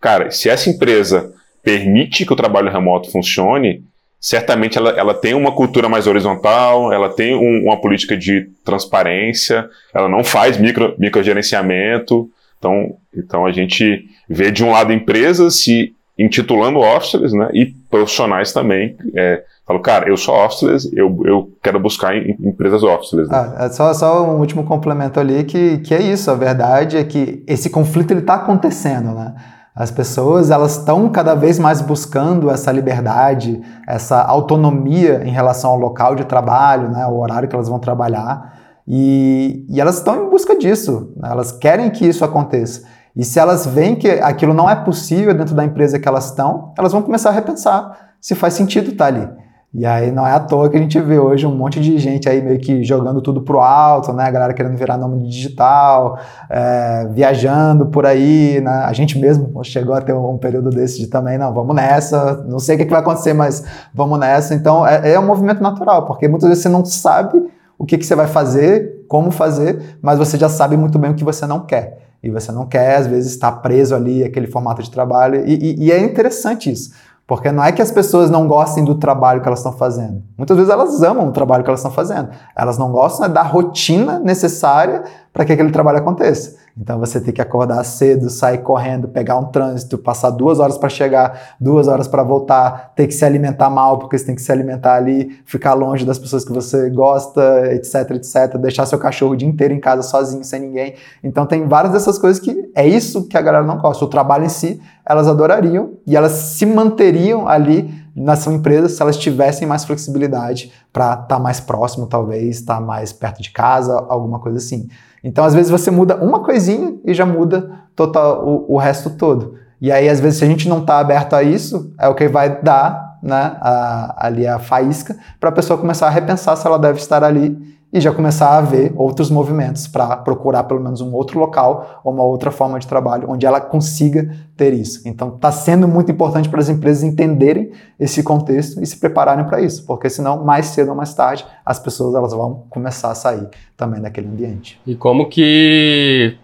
cara, se essa empresa permite que o trabalho remoto funcione, certamente ela, ela tem uma cultura mais horizontal, ela tem um, uma política de transparência, ela não faz micro, microgerenciamento, Então, então a gente vê de um lado empresas se intitulando officeless, né? E profissionais também. É, falo, cara, eu sou officeless, eu, eu quero buscar em, empresas officeless. Né? Ah, é só, só um último complemento ali, que, que é isso. A verdade é que esse conflito está acontecendo, né? As pessoas elas estão cada vez mais buscando essa liberdade, essa autonomia em relação ao local de trabalho, né, o horário que elas vão trabalhar, e, e elas estão em busca disso, né, elas querem que isso aconteça. E se elas veem que aquilo não é possível dentro da empresa que elas estão, elas vão começar a repensar se faz sentido estar ali. E aí não é à toa que a gente vê hoje um monte de gente aí meio que jogando tudo pro alto, né? A galera querendo virar nome digital, é, viajando por aí, né? A gente mesmo chegou a ter um período desse de também, não, vamos nessa, não sei o que, que vai acontecer, mas vamos nessa. Então é, é, um movimento natural, porque muitas vezes você não sabe o que, que você vai fazer, como fazer, mas você já sabe muito bem o que você não quer. E você não quer, às vezes, estar preso ali, aquele formato de trabalho. e, e, e é interessante isso porque não é que as pessoas não gostem do trabalho que elas estão fazendo. Muitas vezes elas amam o trabalho que elas estão fazendo. Elas não gostam é da rotina necessária para que aquele trabalho aconteça. Então você tem que acordar cedo, sair correndo, pegar um trânsito, passar duas horas para chegar, duas horas para voltar, ter que se alimentar mal, porque você tem que se alimentar ali, ficar longe das pessoas que você gosta, etc, etc, deixar seu cachorro o dia inteiro em casa sozinho, sem ninguém. Então tem várias dessas coisas que é isso que a galera não gosta. O trabalho em si, elas adorariam e elas se manteriam ali nessa empresa se elas tivessem mais flexibilidade para estar tá mais próximo, talvez, estar tá mais perto de casa, alguma coisa assim. Então, às vezes, você muda uma coisinha e já muda total, o, o resto todo. E aí, às vezes, se a gente não está aberto a isso, é o que vai dar né, a, ali a faísca para a pessoa começar a repensar se ela deve estar ali e já começar a ver outros movimentos para procurar pelo menos um outro local ou uma outra forma de trabalho onde ela consiga ter isso. Então, está sendo muito importante para as empresas entenderem esse contexto e se prepararem para isso, porque senão, mais cedo ou mais tarde, as pessoas elas vão começar a sair também daquele ambiente. E como que,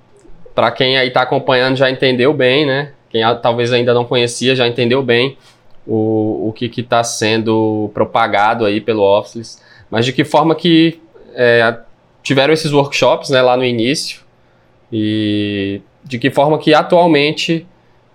para quem aí está acompanhando, já entendeu bem, né? Quem talvez ainda não conhecia, já entendeu bem o, o que está sendo propagado aí pelo Office, mas de que forma que é, tiveram esses workshops né, lá no início e de que forma que atualmente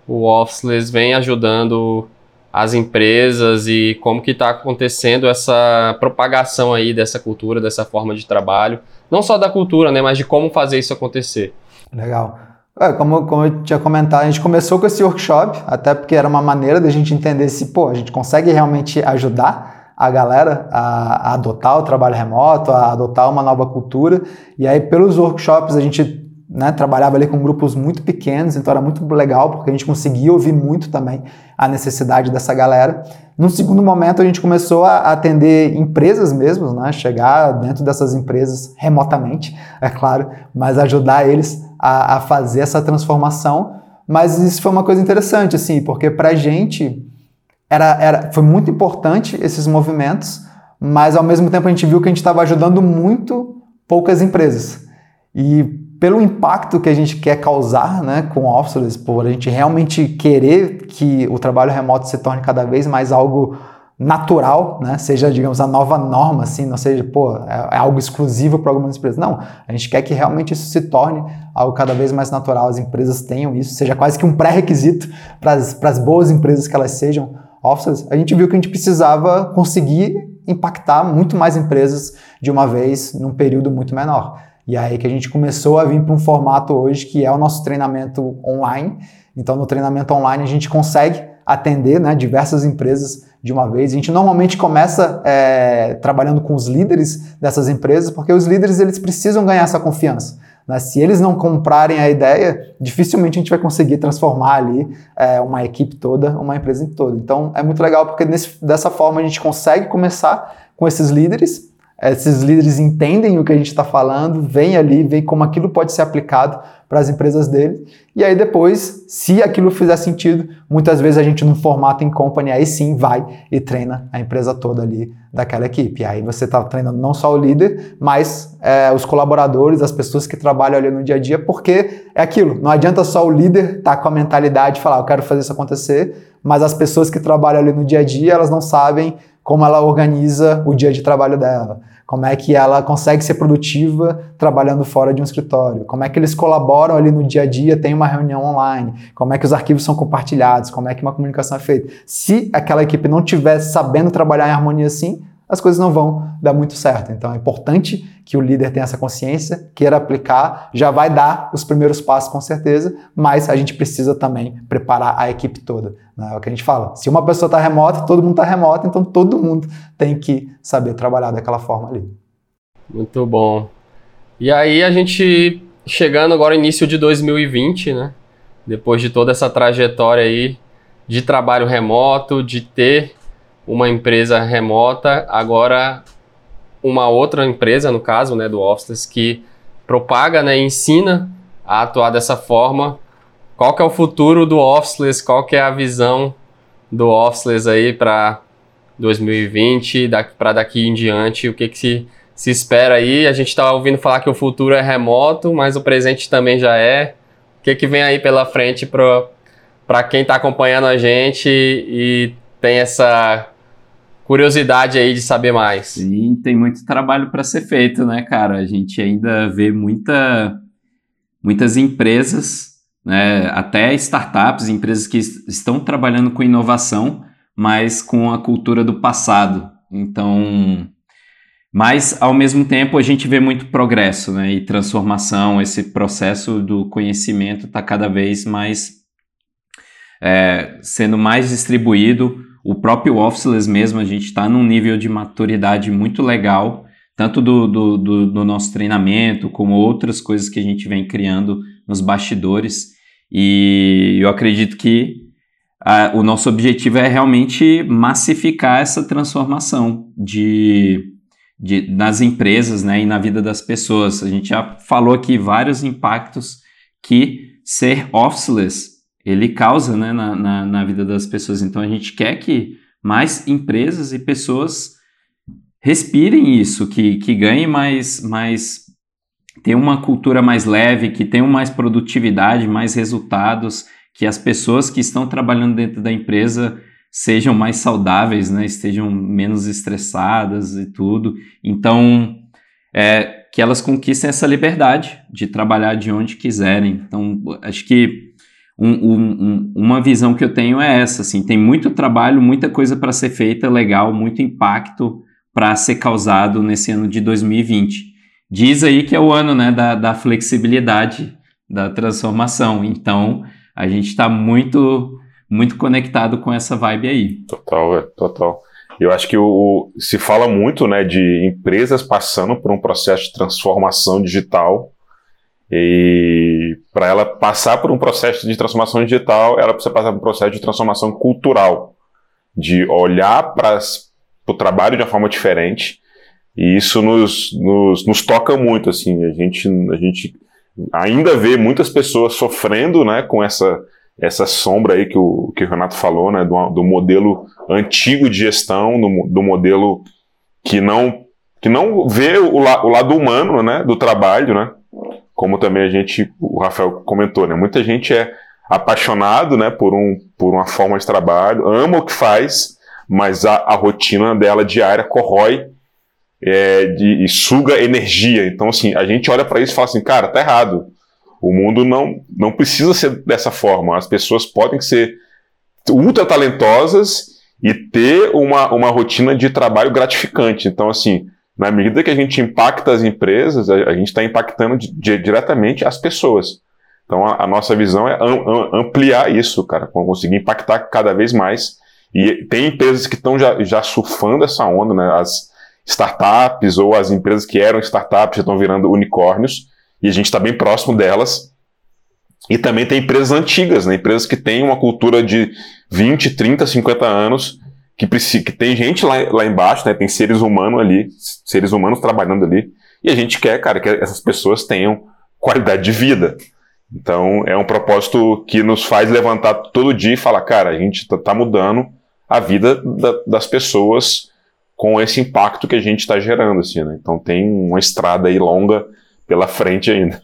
o Officeless vem ajudando as empresas e como que está acontecendo essa propagação aí dessa cultura, dessa forma de trabalho, não só da cultura, né, mas de como fazer isso acontecer. Legal. É, como, como eu tinha comentado, a gente começou com esse workshop, até porque era uma maneira da gente entender se, pô, a gente consegue realmente ajudar a galera a, a, adotar o trabalho remoto, a adotar uma nova cultura. E aí, pelos workshops, a gente né, trabalhava ali com grupos muito pequenos, então era muito legal, porque a gente conseguia ouvir muito também a necessidade dessa galera. No segundo momento, a gente começou a atender empresas mesmo, né, chegar dentro dessas empresas remotamente, é claro, mas ajudar eles a, a fazer essa transformação. Mas isso foi uma coisa interessante, assim, porque para a gente era, era, foi muito importante esses movimentos, mas ao mesmo tempo a gente viu que a gente estava ajudando muito poucas empresas. E pelo impacto que a gente quer causar né, com o Officeless, por a gente realmente querer que o trabalho remoto se torne cada vez mais algo natural, né? seja, digamos, a nova norma, assim, não seja, pô, é, é algo exclusivo para algumas empresas. Não, a gente quer que realmente isso se torne algo cada vez mais natural, as empresas tenham isso, seja quase que um pré-requisito para as boas empresas que elas sejam offices, a gente viu que a gente precisava conseguir impactar muito mais empresas de uma vez num período muito menor. E aí que a gente começou a vir para um formato hoje que é o nosso treinamento online. Então, no treinamento online, a gente consegue atender né, diversas empresas de uma vez. A gente normalmente começa é, trabalhando com os líderes dessas empresas, porque os líderes eles precisam ganhar essa confiança. Né? Se eles não comprarem a ideia, dificilmente a gente vai conseguir transformar ali é, uma equipe toda, uma empresa toda. Então é muito legal porque nesse, dessa forma a gente consegue começar com esses líderes. Esses líderes entendem o que a gente está falando, vêm ali, veem como aquilo pode ser aplicado para as empresas dele. E aí depois, se aquilo fizer sentido, muitas vezes a gente no formato em company, aí sim vai e treina a empresa toda ali daquela equipe. E aí você está treinando não só o líder, mas é, os colaboradores, as pessoas que trabalham ali no dia a dia, porque é aquilo, não adianta só o líder estar tá com a mentalidade de falar, eu quero fazer isso acontecer, mas as pessoas que trabalham ali no dia a dia, elas não sabem como ela organiza o dia de trabalho dela, como é que ela consegue ser produtiva trabalhando fora de um escritório, como é que eles colaboram ali no dia a dia, tem uma reunião online, como é que os arquivos são compartilhados, como é que uma comunicação é feita. Se aquela equipe não estiver sabendo trabalhar em harmonia assim, as coisas não vão dar muito certo. Então é importante que o líder tenha essa consciência, queira aplicar, já vai dar os primeiros passos com certeza, mas a gente precisa também preparar a equipe toda. Né? É o que a gente fala. Se uma pessoa está remota, todo mundo está remoto, então todo mundo tem que saber trabalhar daquela forma ali. Muito bom. E aí a gente chegando agora início de 2020, né? Depois de toda essa trajetória aí de trabalho remoto, de ter uma empresa remota, agora uma outra empresa, no caso, né, do Office, que propaga, né, ensina a atuar dessa forma. Qual que é o futuro do Officeless? Qual que é a visão do Officeless aí para 2020, para daqui em diante? O que, que se, se espera aí? A gente está ouvindo falar que o futuro é remoto, mas o presente também já é. O que, que vem aí pela frente para quem está acompanhando a gente e tem essa curiosidade aí de saber mais. Sim, tem muito trabalho para ser feito, né, cara? A gente ainda vê muita, muitas empresas, né, até startups, empresas que estão trabalhando com inovação, mas com a cultura do passado. Então, mas ao mesmo tempo a gente vê muito progresso, né, e transformação. Esse processo do conhecimento está cada vez mais é, sendo mais distribuído o próprio Officeless mesmo, a gente está num nível de maturidade muito legal, tanto do, do, do, do, nosso treinamento, como outras coisas que a gente vem criando nos bastidores. E eu acredito que a, o nosso objetivo é realmente massificar essa transformação de, de, nas empresas né, e na vida das pessoas. A gente já falou aqui vários impactos que ser officeless ele causa né, na, na, na, vida das pessoas. Então a gente quer que mais empresas e pessoas respirem isso, que, que ganhem mais, mais tenham uma cultura mais leve, que tenham mais produtividade, mais resultados, que as pessoas que estão trabalhando dentro da empresa sejam mais saudáveis, né, estejam menos estressadas e tudo. Então, é, que elas conquistem essa liberdade de trabalhar de onde quiserem. Então, acho que um, um, uma visão que eu tenho é essa, assim, tem muito trabalho, muita coisa para ser feita, legal, muito impacto para ser causado nesse ano de 2020. Diz aí que é o ano, né, da, da flexibilidade, da transformação. Então, a gente está muito, muito conectado com essa vibe aí. Total, é, total. Eu acho que o, se fala muito, né, de empresas passando por um processo de transformação digital e para ela passar por um processo de transformação digital, ela precisa passar por um processo de transformação cultural, de olhar para o trabalho de uma forma diferente. E isso nos, nos, nos, toca muito, assim, a gente, a gente ainda vê muitas pessoas sofrendo, né, com essa, essa sombra aí que o, que o Renato falou, né, do, do modelo antigo de gestão, do, do modelo que não, que não vê o, la, o lado humano, né, do trabalho, né, como também a gente, o Rafael comentou, né? Muita gente é apaixonado, né, por, um, por uma forma de trabalho, ama o que faz, mas a, a rotina dela diária corrói é, de, e suga energia. Então, assim, a gente olha para isso e fala assim, cara, tá errado. O mundo não, não precisa ser dessa forma. As pessoas podem ser ultra talentosas e ter uma, uma rotina de trabalho gratificante. Então, assim, na medida que a gente impacta as empresas, a, a gente está impactando di, diretamente as pessoas. Então a, a nossa visão é ampliar isso, cara, conseguir impactar cada vez mais. E tem empresas que estão já, já surfando essa onda, né? As startups ou as empresas que eram startups já estão virando unicórnios e a gente está bem próximo delas. E também tem empresas antigas, né? empresas que têm uma cultura de 20, 30, 50 anos que, que tem gente lá, lá embaixo, né? Tem seres humanos ali, seres humanos trabalhando ali. E a gente quer, cara, que essas pessoas tenham qualidade de vida. Então, é um propósito que nos faz levantar todo dia e falar, cara, a gente tá, tá mudando a vida da, das pessoas com esse impacto que a gente está gerando, assim, né? Então, tem uma estrada aí longa pela frente ainda.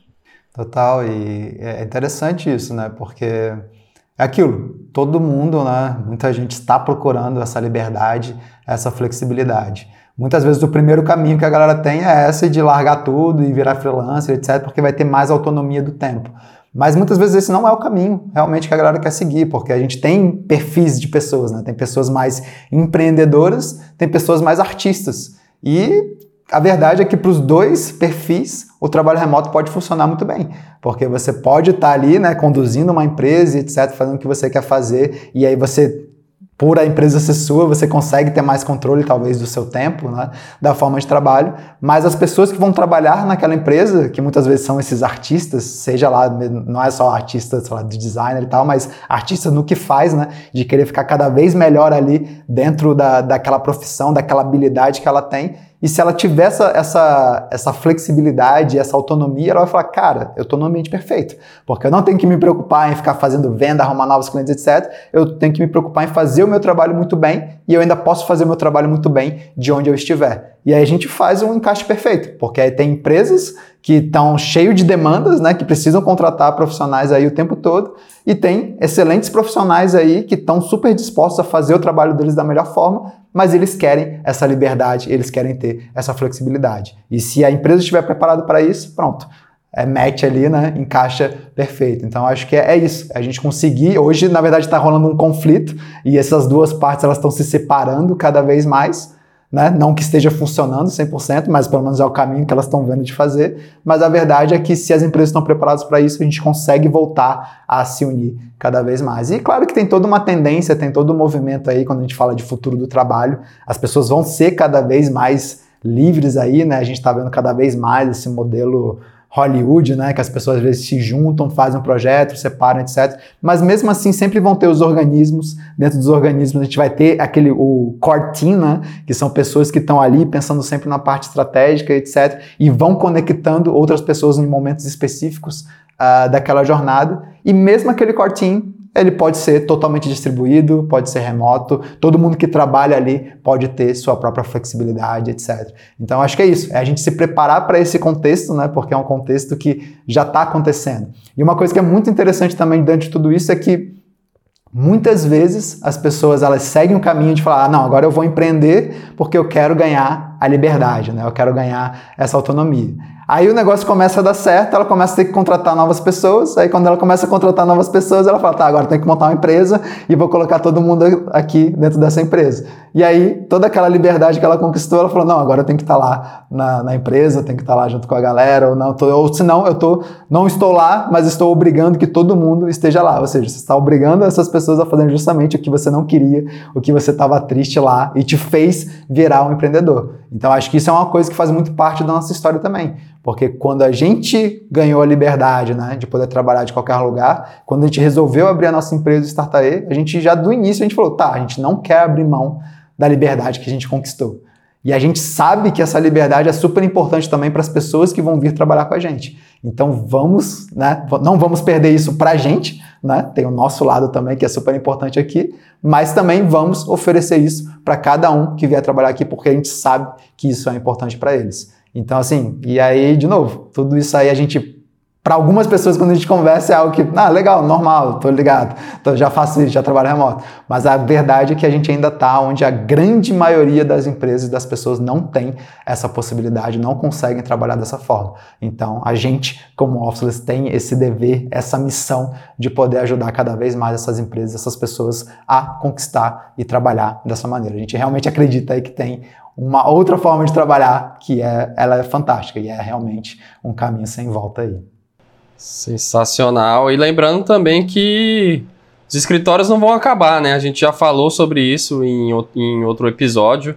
Total, e é interessante isso, né? Porque é aquilo. Todo mundo, né? Muita gente está procurando essa liberdade, essa flexibilidade. Muitas vezes o primeiro caminho que a galera tem é esse de largar tudo e virar freelancer, etc, porque vai ter mais autonomia do tempo. Mas muitas vezes esse não é o caminho realmente que a galera quer seguir, porque a gente tem perfis de pessoas, né? Tem pessoas mais empreendedoras, tem pessoas mais artistas. E a verdade é que para os dois perfis o trabalho remoto pode funcionar muito bem, porque você pode estar tá ali, né, conduzindo uma empresa, etc, fazendo o que você quer fazer, e aí você por a empresa ser sua, você consegue ter mais controle, talvez, do seu tempo, né, da forma de trabalho, mas as pessoas que vão trabalhar naquela empresa, que muitas vezes são esses artistas, seja lá, não é só artista, lá, de designer e tal, mas artista no que faz, né, de querer ficar cada vez melhor ali dentro da, daquela profissão, daquela habilidade que ela tem, e se ela tiver essa, essa, essa flexibilidade, essa autonomia, ela vai falar, cara, eu estou no ambiente perfeito. Porque eu não tenho que me preocupar em ficar fazendo venda, arrumar novos clientes, etc. Eu tenho que me preocupar em fazer o meu trabalho muito bem e eu ainda posso fazer o meu trabalho muito bem de onde eu estiver. E aí a gente faz um encaixe perfeito, porque aí tem empresas que estão cheias de demandas, né, que precisam contratar profissionais aí o tempo todo, e tem excelentes profissionais aí que estão super dispostos a fazer o trabalho deles da melhor forma, mas eles querem essa liberdade, eles querem ter essa flexibilidade. E se a empresa estiver preparada para isso, pronto. É match ali, né? Encaixa perfeito. Então acho que é, é isso. A gente conseguir. Hoje, na verdade, está rolando um conflito e essas duas partes elas estão se separando cada vez mais né? Não que esteja funcionando 100%, mas pelo menos é o caminho que elas estão vendo de fazer. Mas a verdade é que se as empresas estão preparadas para isso, a gente consegue voltar a se unir cada vez mais. E claro que tem toda uma tendência, tem todo um movimento aí quando a gente fala de futuro do trabalho. As pessoas vão ser cada vez mais livres aí, né? A gente está vendo cada vez mais esse modelo Hollywood, né, que as pessoas às vezes se juntam, fazem um projeto, separam, etc. Mas mesmo assim sempre vão ter os organismos, dentro dos organismos a gente vai ter aquele o core team, né, que são pessoas que estão ali pensando sempre na parte estratégica, etc. E vão conectando outras pessoas em momentos específicos uh, daquela jornada. E mesmo aquele core team ele pode ser totalmente distribuído, pode ser remoto, todo mundo que trabalha ali pode ter sua própria flexibilidade, etc. Então acho que é isso, é a gente se preparar para esse contexto, né? Porque é um contexto que já está acontecendo. E uma coisa que é muito interessante também dentro de tudo isso é que Muitas vezes as pessoas elas seguem o caminho de falar, ah, não, agora eu vou empreender porque eu quero ganhar a liberdade, né? Eu quero ganhar essa autonomia. Aí o negócio começa a dar certo, ela começa a ter que contratar novas pessoas. Aí quando ela começa a contratar novas pessoas, ela fala: tá, agora tem que montar uma empresa e vou colocar todo mundo aqui dentro dessa empresa. E aí toda aquela liberdade que ela conquistou, ela falou: não, agora eu tenho que estar tá lá na, na empresa, tenho que estar tá lá junto com a galera, ou não, tô, ou senão eu tô, não estou lá, mas estou obrigando que todo mundo esteja lá. Ou seja, você está obrigando essas pessoas a fazerem justamente o que você não queria, o que você estava triste lá e te fez virar um empreendedor. Então acho que isso é uma coisa que faz muito parte da nossa história também. Porque quando a gente ganhou a liberdade né, de poder trabalhar de qualquer lugar, quando a gente resolveu abrir a nossa empresa Startae, a gente já do início a gente falou, tá, a gente não quer abrir mão da liberdade que a gente conquistou. E a gente sabe que essa liberdade é super importante também para as pessoas que vão vir trabalhar com a gente. Então vamos, né, não vamos perder isso para a gente, né? Tem o nosso lado também que é super importante aqui, mas também vamos oferecer isso para cada um que vier trabalhar aqui, porque a gente sabe que isso é importante para eles. Então, assim, e aí, de novo, tudo isso aí a gente para algumas pessoas, quando a gente conversa, é algo que, ah, legal, normal, tô ligado, tô, já faço isso, já trabalho remoto. Mas a verdade é que a gente ainda está onde a grande maioria das empresas e das pessoas não tem essa possibilidade, não conseguem trabalhar dessa forma. Então, a gente, como Officeless, tem esse dever, essa missão de poder ajudar cada vez mais essas empresas, essas pessoas a conquistar e trabalhar dessa maneira. A gente realmente acredita aí que tem uma outra forma de trabalhar que é, ela é fantástica e é realmente um caminho sem volta aí. Sensacional. E lembrando também que os escritórios não vão acabar, né? A gente já falou sobre isso em, em outro episódio.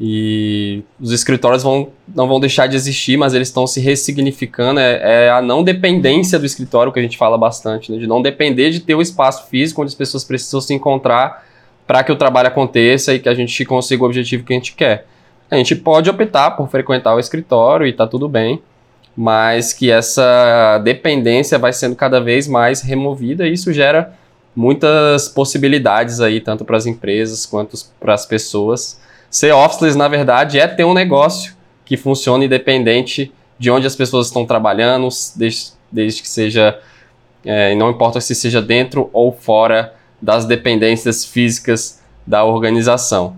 E os escritórios vão, não vão deixar de existir, mas eles estão se ressignificando. É, é, a não dependência do escritório que a gente fala bastante, né? de não depender de ter o espaço físico onde as pessoas precisam se encontrar para que o trabalho aconteça e que a gente consiga o objetivo que a gente quer. A gente pode optar por frequentar o escritório e tá tudo bem, mas que essa dependência vai sendo cada vez mais removida e isso gera muitas possibilidades aí, tanto para as empresas quanto para as pessoas. Ser officeless, na verdade, é ter um negócio que funcione independente de onde as pessoas estão trabalhando, desde, desde que seja é, não importa se seja dentro ou fora das dependências físicas da organização.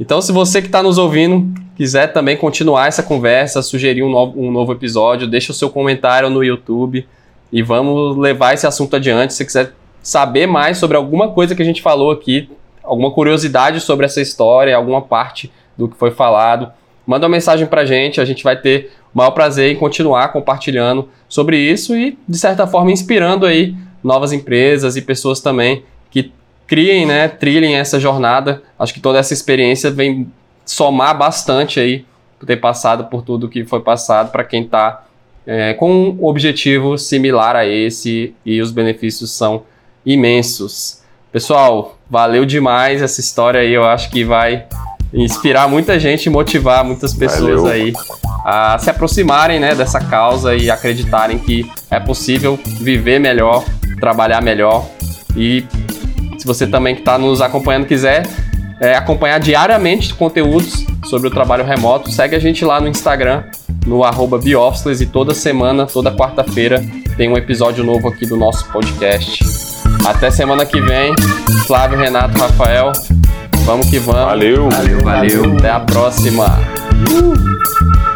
Então, se você que está nos ouvindo quiser também continuar essa conversa, sugerir um novo, um novo episódio, deixa o seu comentário no YouTube e vamos levar esse assunto adiante. Se quiser saber mais sobre alguma coisa que a gente falou aqui, alguma curiosidade sobre essa história, alguma parte do que foi falado, manda uma mensagem para a gente. A gente vai ter o maior prazer em continuar compartilhando sobre isso e, de certa forma, inspirando aí novas empresas e pessoas também que criem, né, trilhem essa jornada. Acho que toda essa experiência vem somar bastante aí por ter passado por tudo que foi passado para quem está é, com um objetivo similar a esse e os benefícios são imensos. Pessoal, valeu demais essa história aí, eu acho que vai inspirar muita gente e motivar muitas pessoas valeu. aí a se aproximarem né, dessa causa e acreditarem que é possível viver melhor, trabalhar melhor e se você também que está nos acompanhando quiser é, acompanhar diariamente conteúdos sobre o trabalho remoto, segue a gente lá no Instagram, no arroba e toda semana, toda quarta-feira, tem um episódio novo aqui do nosso podcast. Até semana que vem. Flávio, Renato, Rafael. Vamos que vamos. Valeu. Valeu, valeu. Até a próxima. Uh!